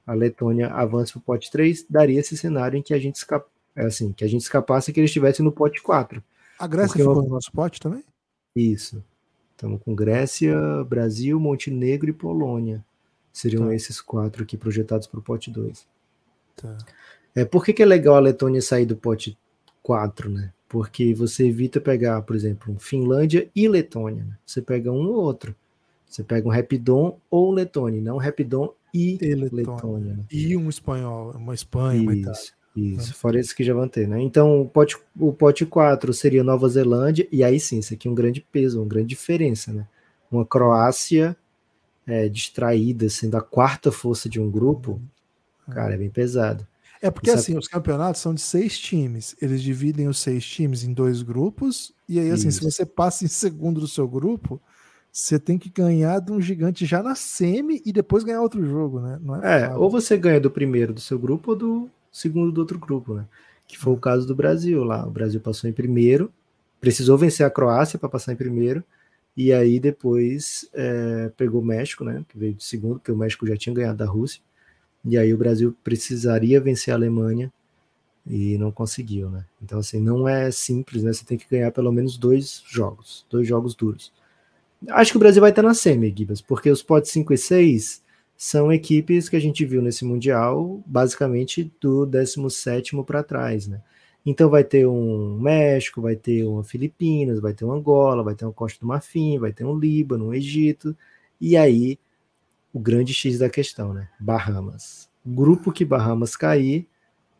S3: a Letônia avance para o pote 3, daria esse cenário em que a gente escapa, é assim, que a gente escapasse e que eles estivessem no pote 4.
S2: A Grécia ficou eu... no nosso pote também?
S3: Isso. Estamos com Grécia, Brasil, Montenegro e Polônia. Seriam tá. esses quatro aqui projetados para o pote 2. Tá. É, por que, que é legal a Letônia sair do pote 4, né? Porque você evita pegar, por exemplo, Finlândia e Letônia. Né? Você pega um ou outro. Você pega um Rapidon ou Letônia, não Rapidon e, e Letônia. Letônia né?
S2: E um espanhol, uma Espanha, uma Itália.
S3: Isso, fora esses que já vão ter, né? Então, o pote, o pote 4 seria Nova Zelândia, e aí sim, isso aqui é um grande peso, uma grande diferença, né? Uma Croácia é, distraída, sendo a quarta força de um grupo, uhum. cara, é bem pesado.
S2: É porque assim, os campeonatos são de seis times. Eles dividem os seis times em dois grupos. E aí, assim, Isso. se você passa em segundo do seu grupo, você tem que ganhar de um gigante já na semi e depois ganhar outro jogo, né?
S3: é, é ou você ganha do primeiro do seu grupo ou do segundo do outro grupo, né? Que foi o caso do Brasil lá. O Brasil passou em primeiro, precisou vencer a Croácia para passar em primeiro. E aí depois é, pegou o México, né? Que veio de segundo, porque o México já tinha ganhado da Rússia. E aí o Brasil precisaria vencer a Alemanha e não conseguiu, né? Então assim, não é simples, né? Você tem que ganhar pelo menos dois jogos, dois jogos duros. Acho que o Brasil vai estar na semi, Gibas, porque os potes 5 e 6 são equipes que a gente viu nesse mundial, basicamente do 17 para trás, né? Então vai ter um México, vai ter uma Filipinas, vai ter um Angola, vai ter uma Costa do Marfim, vai ter um Líbano, um Egito, e aí o grande X da questão, né? Bahamas. O grupo que Bahamas cair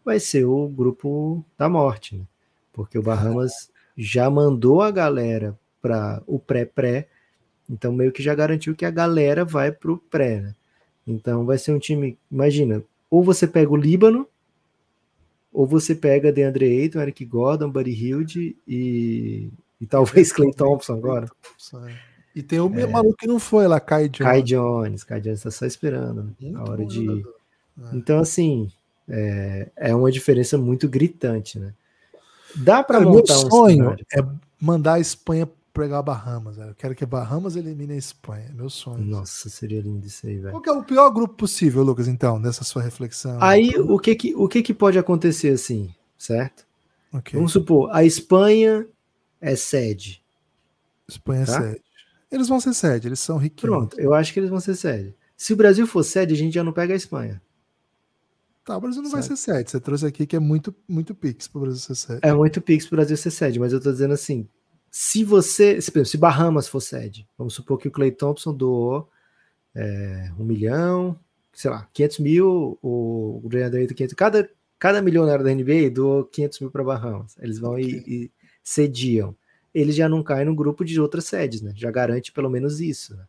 S3: vai ser o grupo da morte, né? Porque o Bahamas já mandou a galera para o pré-pré, então meio que já garantiu que a galera vai para o pré, né? Então vai ser um time, imagina, ou você pega o Líbano, ou você pega DeAndre Ayton, Eric Gordon, Buddy Hilde e, e talvez Clay Thompson agora.
S2: E tem o é. maluco que não foi lá, Kai
S3: Jones. Kai Jones, Kai Jones tá só esperando né? a hora de. É. Então, assim, é, é uma diferença muito gritante, né? Dá para montar
S2: meu sonho um é mandar a Espanha pegar Bahamas. Velho. Eu quero que Bahamas elimine a Espanha. É meu sonho.
S3: Nossa, seria lindo isso aí, velho.
S2: Qual que é o pior grupo possível, Lucas, então, nessa sua reflexão?
S3: Aí, o que que, o que que pode acontecer assim, certo? Okay. Vamos supor, a Espanha é sede.
S2: Espanha é tá? é sede. Eles vão ser sede, eles são riquinhos. Pronto,
S3: eu acho que eles vão ser sede. Se o Brasil for sede, a gente já não pega a Espanha.
S2: Tá, o Brasil não certo. vai ser sede. Você trouxe aqui que é muito, muito pix para o Brasil ser sede.
S3: É muito pix para o Brasil ser sede, mas eu tô dizendo assim, se você, se, se Bahamas for sede, vamos supor que o Clay Thompson doou é, um milhão, sei lá, 500 mil, o, o Dreandre 500, cada, cada milionário da NBA doou 500 mil para Bahamas. Eles vão okay. e, e cediam. Eles já não caem no grupo de outras sedes, né? Já garante pelo menos isso. Né?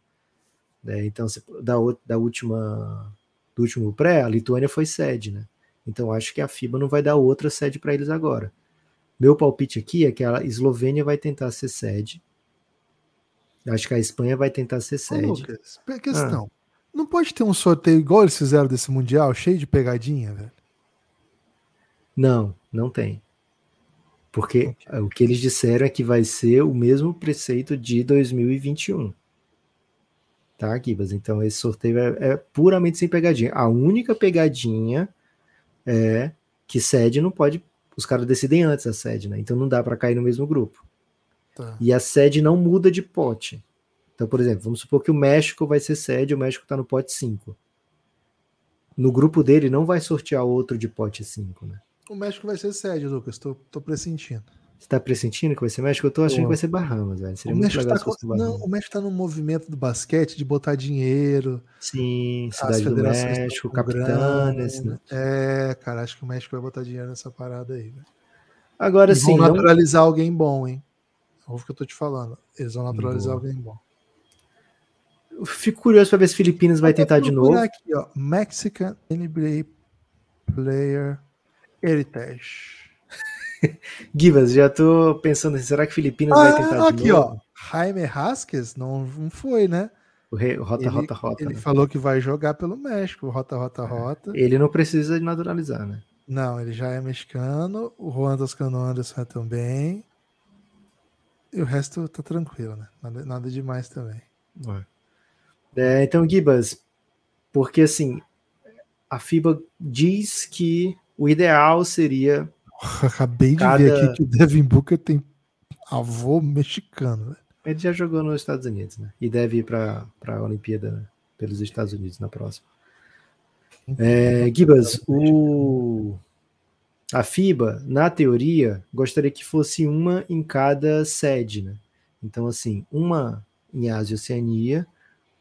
S3: É, então, da, da última, do último pré, a Lituânia foi sede, né? Então, acho que a FIBA não vai dar outra sede para eles agora. Meu palpite aqui é que a Eslovênia vai tentar ser sede. Acho que a Espanha vai tentar ser sede. Ô,
S2: Lucas, questão. Ah. Não pode ter um sorteio igual eles fizeram desse Mundial, cheio de pegadinha, velho?
S3: Não, não tem. Porque okay. o que eles disseram é que vai ser o mesmo preceito de 2021. tá, Gibas? Então esse sorteio é, é, puramente sem pegadinha. A única pegadinha é que sede não pode. Os caras decidem antes a sede, né? Então não dá para cair no mesmo grupo. Tá. E a sede não muda de pote. Então, por exemplo, vamos supor que o México vai ser sede, o México está no pote 5. No grupo dele não vai sortear outro de pote 5, né?
S2: O México vai ser sede, Lucas, tô, tô pressentindo.
S3: Você tá pressentindo que vai ser México? Eu tô achando Pô. que vai ser Bahamas, velho. Seria o muito
S2: legal tá com... Não, o México tá no movimento do basquete de botar dinheiro.
S3: Sim, Cidade do México, Capitanes, né?
S2: É, cara, acho que o México vai botar dinheiro nessa parada aí, velho.
S3: Agora sim.
S2: Vão naturalizar não... alguém bom, hein? Ouve o que eu tô te falando. Eles vão naturalizar Boa. alguém bom.
S3: Eu fico curioso para ver se Filipinas vai tentar de novo.
S2: aqui, ó. Mexican NBA Player Heritage. [laughs]
S3: Givas, já tô pensando, será que Filipinas ah, vai tentar
S2: aqui, de novo? Aqui, ó. Jaime Rasquez não, não foi, né?
S3: O rei, rota,
S2: ele,
S3: rota, rota.
S2: Ele né? falou que vai jogar pelo México, rota, rota, rota.
S3: Ele não precisa de naturalizar, né?
S2: Não, ele já é mexicano. O Juan Toscano Anderson é também. E o resto tá tranquilo, né? Nada, nada demais também.
S3: É, então, Gibas, porque assim, a FIBA diz que o ideal seria [laughs]
S2: Acabei de Cada... ver aqui que o Devin Booker tem avô mexicano.
S3: Ele já jogou nos Estados Unidos, né? E deve ir para a Olimpíada pelos Estados Unidos na próxima. É, Gibas, o... a FIBA, na teoria, gostaria que fosse uma em cada sede, né? Então, assim, uma em Ásia e Oceania,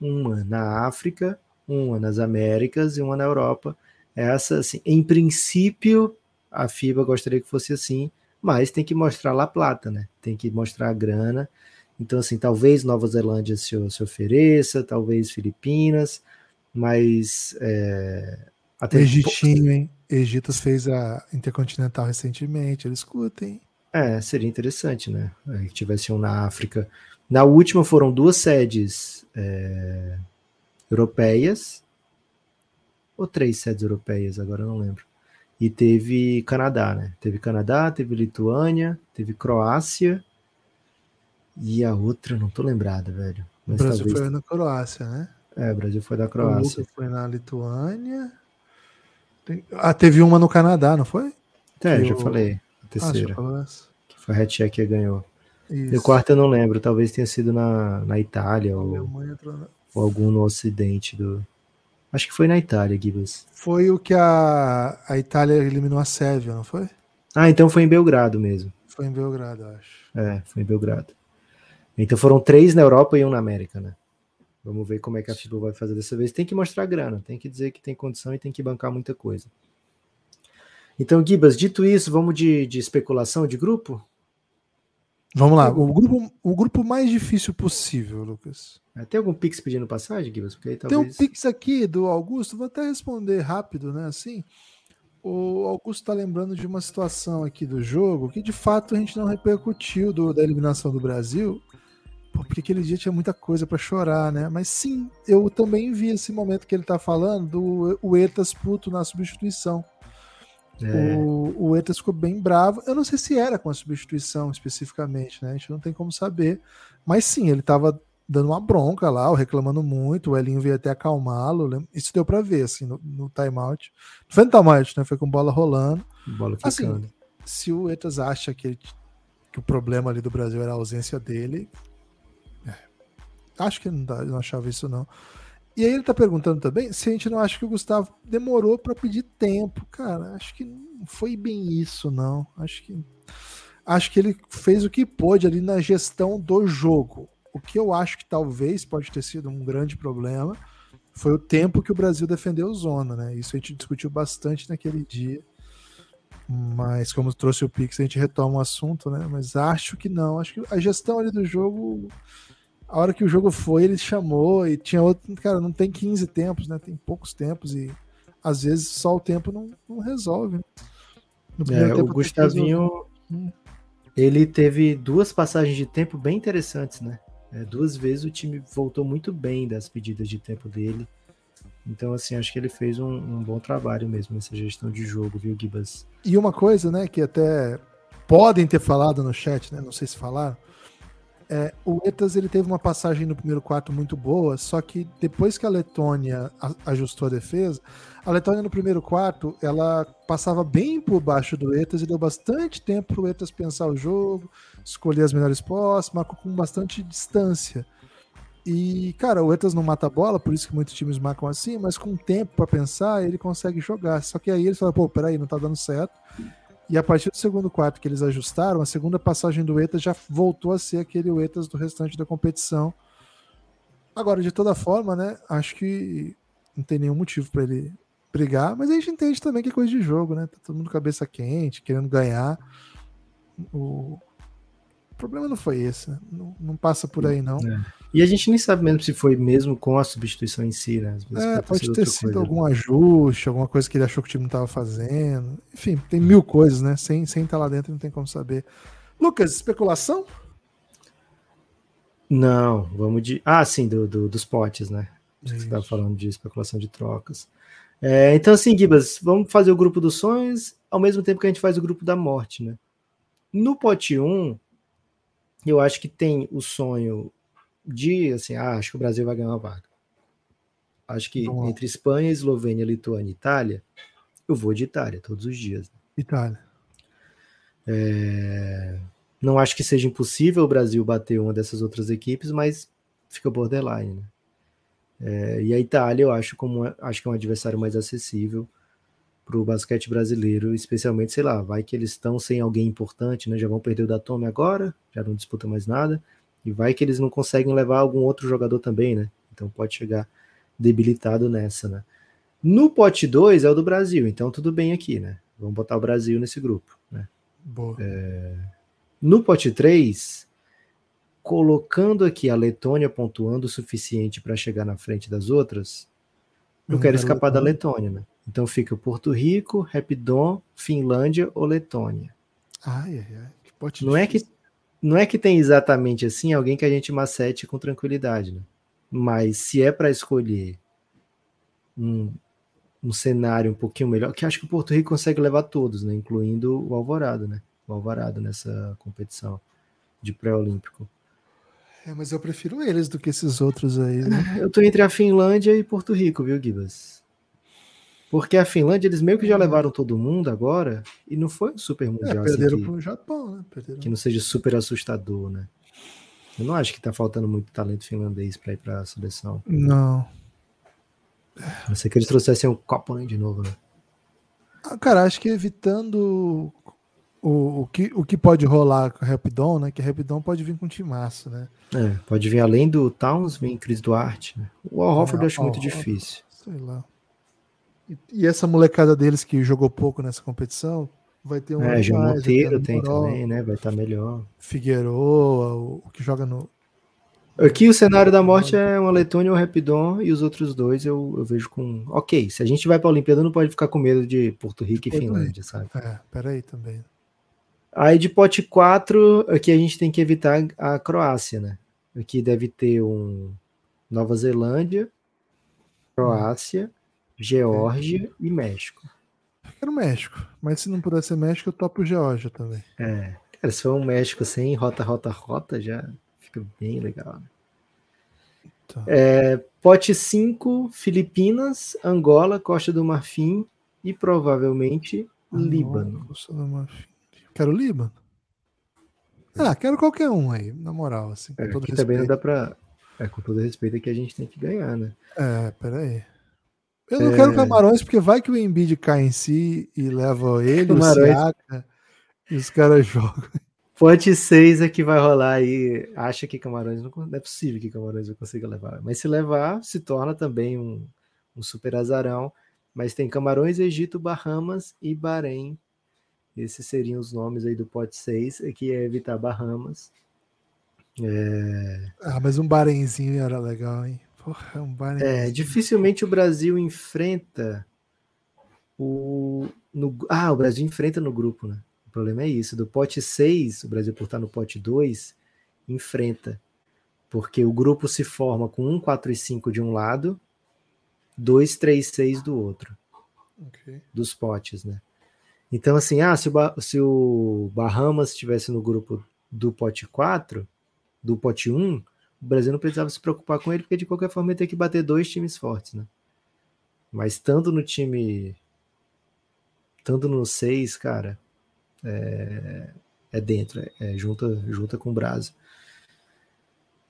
S3: uma na África, uma nas Américas e uma na Europa. Essa, assim, em princípio, a FIBA gostaria que fosse assim, mas tem que mostrar La Plata, né? Tem que mostrar a grana. Então, assim, talvez Nova Zelândia se, se ofereça, talvez Filipinas, mas. É,
S2: até Egitinho, hein? Egito fez a Intercontinental recentemente, eles escutem.
S3: É, seria interessante, né? Que tivesse um na África. Na última foram duas sedes é, europeias, ou três sedes europeias, agora eu não lembro. E teve Canadá, né? Teve Canadá, teve Lituânia, teve Croácia. E a outra, não tô lembrada, velho.
S2: Mas o Brasil talvez... foi na Croácia, né?
S3: É, o Brasil foi da Croácia. O
S2: foi na Lituânia. Ah, teve uma no Canadá, não foi?
S3: É, que já eu... falei. A terceira. Ah, que foi a Red Check que ganhou. Isso. E o quarto eu não lembro. Talvez tenha sido na, na Itália ou, ou algum no ocidente do, Acho que foi na Itália, Gibbs.
S2: Foi o que a, a Itália eliminou a Sérvia, não foi?
S3: Ah, então foi em Belgrado mesmo.
S2: Foi em Belgrado, acho.
S3: É, foi em Belgrado. Então foram três na Europa e um na América, né? Vamos ver como é que a FIBA vai fazer dessa vez. Tem que mostrar grana, tem que dizer que tem condição e tem que bancar muita coisa. Então, Gibas, dito isso, vamos de, de especulação de grupo?
S2: Vamos lá, o grupo, o grupo mais difícil possível, Lucas.
S3: É, tem algum Pix pedindo passagem, Gibbs? Porque aí,
S2: talvez... Tem um Pix aqui do Augusto, vou até responder rápido, né? Assim, o Augusto está lembrando de uma situação aqui do jogo que de fato a gente não repercutiu do, da eliminação do Brasil, porque aquele dia tinha muita coisa para chorar, né? Mas sim, eu também vi esse momento que ele está falando do o Etas puto na substituição. É. O, o Etas ficou bem bravo. Eu não sei se era com a substituição especificamente, né? A gente não tem como saber. Mas sim, ele estava dando uma bronca lá, reclamando muito. O Elinho veio até acalmá-lo. Isso deu para ver, assim, no, no timeout. Não foi no timeout, né? Foi com bola rolando.
S3: Bola
S2: assim, se o Etas acha que, ele, que o problema ali do Brasil era a ausência dele, é, acho que ele não, não achava isso, não. E aí ele tá perguntando também se a gente não acha que o Gustavo demorou para pedir tempo. Cara, acho que não foi bem isso, não. Acho que acho que ele fez o que pôde ali na gestão do jogo. O que eu acho que talvez pode ter sido um grande problema foi o tempo que o Brasil defendeu zona, né? Isso a gente discutiu bastante naquele dia. Mas como trouxe o Pix, a gente retoma o assunto, né? Mas acho que não. Acho que a gestão ali do jogo a hora que o jogo foi, ele chamou e tinha outro. Cara, não tem 15 tempos, né? Tem poucos tempos e às vezes só o tempo não, não resolve. Né?
S3: É, o Gustavinho, hum. ele teve duas passagens de tempo bem interessantes, né? É, duas vezes o time voltou muito bem das pedidas de tempo dele. Então, assim, acho que ele fez um, um bom trabalho mesmo nessa gestão de jogo, viu, Gibas?
S2: E uma coisa, né, que até podem ter falado no chat, né? Não sei se falaram É, o Etas ele teve uma passagem no primeiro quarto muito boa, só que depois que a Letônia ajustou a defesa, a Letônia no primeiro quarto ela passava bem por baixo do Etas e deu bastante tempo para o Etas pensar o jogo, escolher as melhores posses, marcou com bastante distância. E, cara, o Etas não mata a bola, por isso que muitos times marcam assim, mas com tempo para pensar, ele consegue jogar. Só que aí ele fala, pô, peraí, não tá dando certo. E a partir do segundo quarto que eles ajustaram, a segunda passagem do Etas já voltou a ser aquele Etas do restante da competição. Agora, de toda forma, né? Acho que não tem nenhum motivo para ele brigar, mas a gente entende também que é coisa de jogo, né? Tá todo mundo cabeça quente, querendo ganhar. O, o problema não foi esse, né? não, não, passa por aí, não. É.
S3: E a gente nem sabe mesmo se foi mesmo com a substituição em si, né?
S2: é, pode ter sido coisa. algum ajuste, alguma coisa que ele achou que o time não estava fazendo. Enfim, tem mil coisas, né? Sem, sem estar lá dentro não tem como saber. Lucas, especulação?
S3: Não, vamos de. Ah, sim, do, do dos potes, né? Que você estava falando de especulação de trocas. É, então, assim, Gibas, vamos fazer o grupo dos sonhos ao mesmo tempo que a gente faz o grupo da morte, né? No pote 1, eu acho que tem o sonho de, assim, ah, acho que o Brasil vai ganhar uma vaga. Acho que entre Espanha, Eslovênia, Lituânia e Itália, eu vou de Itália todos os dias.
S2: Itália.
S3: É... Não acho que seja impossível o Brasil bater uma dessas outras equipes, mas fica borderline, né? É... E a Itália eu acho como acho que é um adversário mais acessível para o basquete brasileiro, especialmente, sei lá, vai que eles estão sem alguém importante, né? Já vão perder o Datome agora, já não disputa mais nada, e vai que eles não conseguem levar algum outro jogador também, né? Então pode chegar debilitado nessa, né? No pote 2 é o do Brasil, então tudo bem aqui, né? Vamos botar o Brasil nesse grupo, né? É... No pote 3, colocando aqui a Letônia pontuando o suficiente para chegar na frente das outras, eu quero escapar da Letônia, né? Então fica Porto Rico, Rapidon, Finlândia ou Letônia.
S2: Ai, ai, ai.
S3: Que não, é que, não é que tem exatamente assim alguém que a gente macete com tranquilidade, né? Mas se é para escolher um, um cenário um pouquinho melhor, que acho que o Porto Rico consegue levar todos, né? Incluindo o Alvorada, né? O Alvorada nessa competição de pré-olímpico.
S2: É, mas eu prefiro eles do que esses outros aí, né?
S3: Eu tô entre a Finlândia e Porto Rico, viu, Gibas? Porque a Finlândia, eles meio que já levaram todo mundo agora, e não foi um super mundial.
S2: É, perderam assim, pro Japão, né? Perderam.
S3: Que não seja super assustador, né? Eu não acho que tá faltando muito talento finlandês para ir para a seleção.
S2: Não.
S3: A não ser que eles trouxessem o Coponen de novo, né?
S2: Ah, cara, acho que evitando o, o, que, o que pode rolar com o Rapidon, né? Que o Rapidon pode vir com um timaço, né?
S3: É, pode vir além do Towns, vem Chris Duarte. Né? O Al Hofford é, eu acho muito difícil.
S2: Sei lá. E, essa molecada deles que jogou pouco nessa competição vai ter um.
S3: É, João Monteiro tem também, né? Vai estar tá melhor.
S2: Figueroa, o, o, que joga no.
S3: Aqui o cenário da morte é uma Letônia, o Rapidon e os outros dois eu, eu vejo com. Ok, se a gente vai para a Olimpíada, não pode ficar com medo de Porto Rico e Finlândia, sabe?
S2: É, peraí também.
S3: Aí de pote 4, aqui a gente tem que evitar a Croácia, né? Aqui deve ter um Nova Zelândia, Croácia, Geórgia e México.
S2: quero México, mas se não puder ser México, eu topo Geórgia também.
S3: É, cara, se for um México sem rota, rota, rota, já fica bem legal. Né? Tá. É, pote 5, Filipinas, Angola, Costa do Marfim e provavelmente Angola, Líbano.
S2: Costa do Marfim. Quero Líbano. Ah, quero qualquer um aí, na moral, assim.
S3: Com é, todo respeito. também não dá pra. É, com todo respeito é que a gente tem que ganhar, né?
S2: É, peraí. Eu não é... quero Camarões, porque vai que o Embiid cai em si e leva ele, Camarões... o Siaka, e os caras [laughs] jogam.
S3: Pote 6 é que vai rolar aí. Acha que Camarões não, não é possível que Camarões não consiga levar. Mas se levar, se torna também um, um super azarão. Mas tem Camarões, Egito, Bahamas e Bahrein. Esses seriam os nomes aí do pote 6, que é evitar Bahamas. É...
S2: Ah, mas um Bahrenzinho era legal, hein? Porra, um
S3: é, dificilmente o Brasil enfrenta o. No, ah, o Brasil enfrenta no grupo, né? O problema é isso. Do pote 6, o Brasil por estar no pote 2, enfrenta. Porque o grupo se forma com 1, 4 e 5 de um lado, 2, 3, 6 do outro. Okay. Dos potes, né? Então, assim, ah, se o, se o Bahamas estivesse no grupo do pote 4, do pote 1, o Brasil não precisava se preocupar com ele, porque de qualquer forma ia ter que bater dois times fortes, né? Mas estando no time. Estando no 6, cara, é, é dentro, é, é, junta, junta com o Brasil.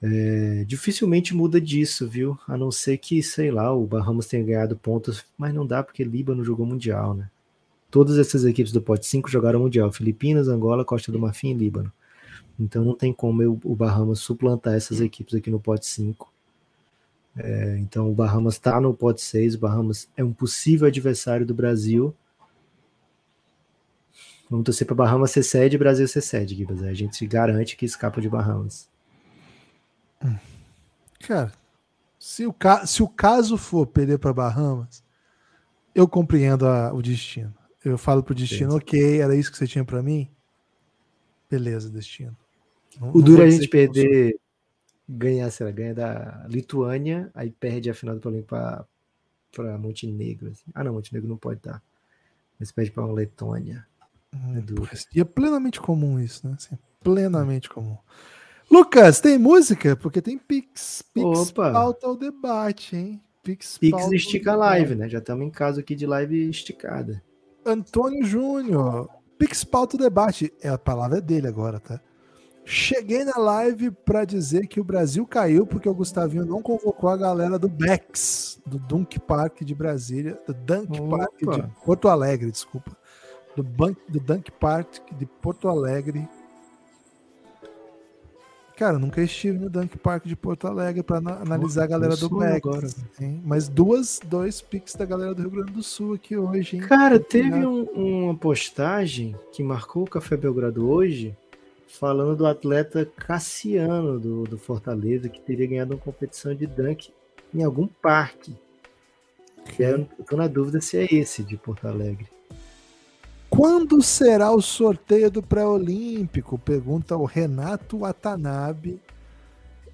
S3: É, dificilmente muda disso, viu? A não ser que, sei lá, o Bahamas tenha ganhado pontos, mas não dá porque Líbano jogou Mundial, né? Todas essas equipes do pote 5 jogaram Mundial: Filipinas, Angola, Costa do Marfim e Líbano. Então não tem como eu, o Bahamas suplantar essas equipes aqui no pote 5. É, então o Bahamas está no pote 6, o Bahamas é um possível adversário do Brasil. Vamos torcer para Bahamas ser sede e Brasil ser sede, Gibas. A gente garante que escapa de Bahamas.
S2: Cara, se o, ca se o caso for perder para Bahamas, eu compreendo a, o destino. Eu falo pro destino, Sim. ok, era isso que você tinha para mim? Beleza, destino.
S3: Não, o duro é a gente perder, ganhar, sei lá, ganha da Lituânia, aí perde a final do Paulinho para Montenegro. Assim. Ah, não, Montenegro não pode dar. Mas perde para uma Letônia.
S2: Hum, é duro. E é plenamente comum isso, né? Assim, plenamente comum. Lucas, tem música? Porque tem Pix. Pix
S3: Opa.
S2: pauta o debate, hein?
S3: Pix, Pix estica live, né? Já estamos em caso aqui de live esticada.
S2: Antônio Júnior. Pix pauta o debate. É, a palavra é dele agora, tá? Cheguei na live para dizer que o Brasil caiu porque o Gustavinho não convocou a galera do Bex, do Dunk Park de Brasília, do Dunk Opa. Park de Porto Alegre, desculpa. Do, Bank, do Dunk Park de Porto Alegre Cara, nunca estive no Dunk Park de Porto Alegre para analisar a galera do Max. Agora. Hein? Mas duas, dois pics da galera do Rio Grande do Sul aqui hoje, hein?
S3: Cara, teve um, uma postagem que marcou o Café Belgrado hoje, falando do atleta Cassiano do, do Fortaleza, que teria ganhado uma competição de dunk em algum parque. Eu tô na dúvida se é esse de Porto Alegre.
S2: Quando será o sorteio do pré-olímpico? Pergunta o Renato Watanabe.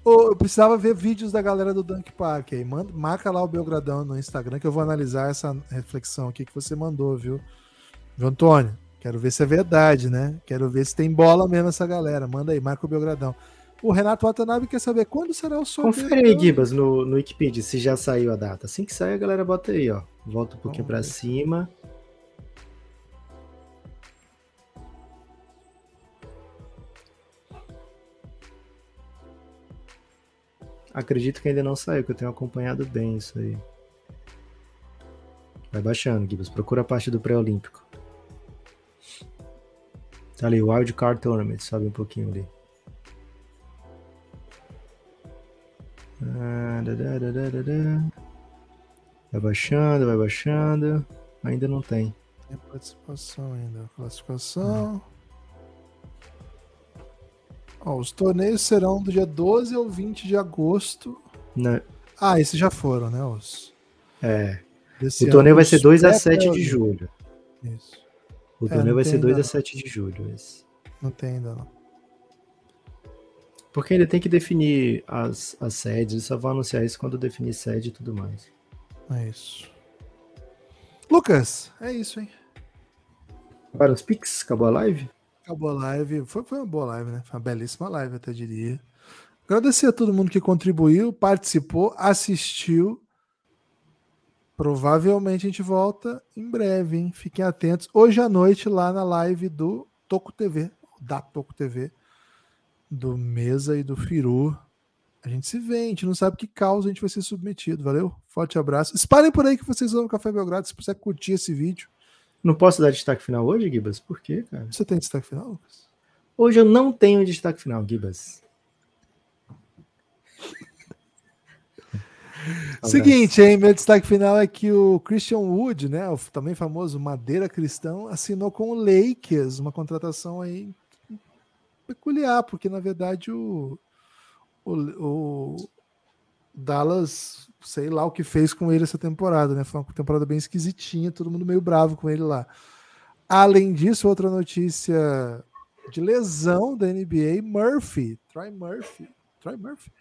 S2: Oh, eu precisava ver vídeos da galera do Dunk Park aí. Manda, marca lá o Belgradão no Instagram que eu vou analisar essa reflexão aqui que você mandou, viu? Viu, Antônio? Quero ver se é verdade, né? Quero ver se tem bola mesmo essa galera. Manda aí, marca o Belgradão. O Renato Watanabe quer saber quando será o sorteio.
S3: Confere aí, Gibas, no, no Wikipedia, se já saiu a data. Assim que sair, a galera bota aí, ó. Volta um pouquinho para cima. Acredito que ainda não saiu, que eu tenho acompanhado bem isso aí. Vai baixando, Gibbs. Procura a parte do pré-olímpico. Tá ali, Wild Card Tournament. Sobe um pouquinho ali. Ah, vai baixando, vai baixando. Ainda não tem.
S2: Tem participação ainda. Classificação. Ó, os torneios serão do dia 12 ao 20 de agosto.
S3: Não.
S2: Ah, esses já foram, né? Os...
S3: É. Desse o torneio vai ser 2 a 7 de julho.
S2: Isso.
S3: O é, torneio vai ser 2 a 7 de julho. Esse.
S2: Não tem ainda, não.
S3: Porque ainda tem que definir as, as sedes. Eles só vão anunciar isso quando definir sede e tudo mais.
S2: É isso. Lucas, é isso, hein?
S3: Para os Pix, acabou a live?
S2: Acabou a live. Foi, foi uma boa live, né? Foi uma belíssima live, até diria. Agradecer a todo mundo que contribuiu, participou, assistiu. Provavelmente a gente volta em breve, hein? Fiquem atentos. Hoje à noite, lá na live do Toco TV, da Toco TV, do Mesa e do Firu. A gente se vê, a gente não sabe que causa a gente vai ser submetido. Valeu? Forte abraço. Espalhem por aí que vocês vão no Café Belgrado. Se você curtir esse vídeo,
S3: não posso dar destaque final hoje, Gibas? Por quê, cara?
S2: Você tem destaque final, Lucas?
S3: Hoje eu não tenho destaque final, Gibas.
S2: Seguinte, hein? Meu destaque final é que o Christian Wood, né, o também famoso Madeira Cristão, assinou com o Lakers, uma contratação aí peculiar, porque na verdade o, o, o Dallas sei lá o que fez com ele essa temporada, né? Foi uma temporada bem esquisitinha, todo mundo meio bravo com ele lá. Além disso, outra notícia de lesão da NBA, Murphy, Troy Murphy, Troy Murphy,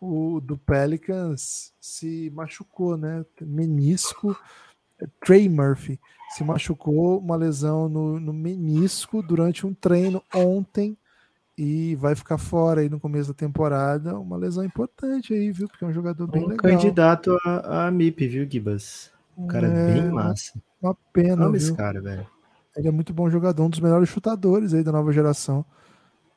S2: o do Pelicans se machucou, né? Menisco, Trey Murphy se machucou, uma lesão no, no menisco durante um treino ontem e vai ficar fora aí no começo da temporada. Uma lesão importante aí, viu? Porque é um jogador bem
S3: um
S2: legal.
S3: candidato a, a MIP, viu, Gibas? O cara é, bem massa.
S2: Uma pena,
S3: Amo esse cara, velho.
S2: Ele é muito bom jogador, um dos melhores chutadores aí da nova geração.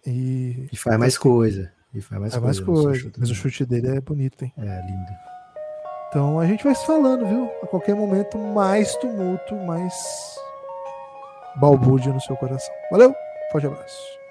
S2: E,
S3: E faz mais coisa. E faz mais
S2: é mais
S3: coisa. só
S2: coisa. Mas o chute dele é bonito, hein?
S3: É, lindo.
S2: Então a gente vai se falando, viu? A qualquer momento, mais tumulto, mais balbúrdia no seu coração. Valeu, forte abraço.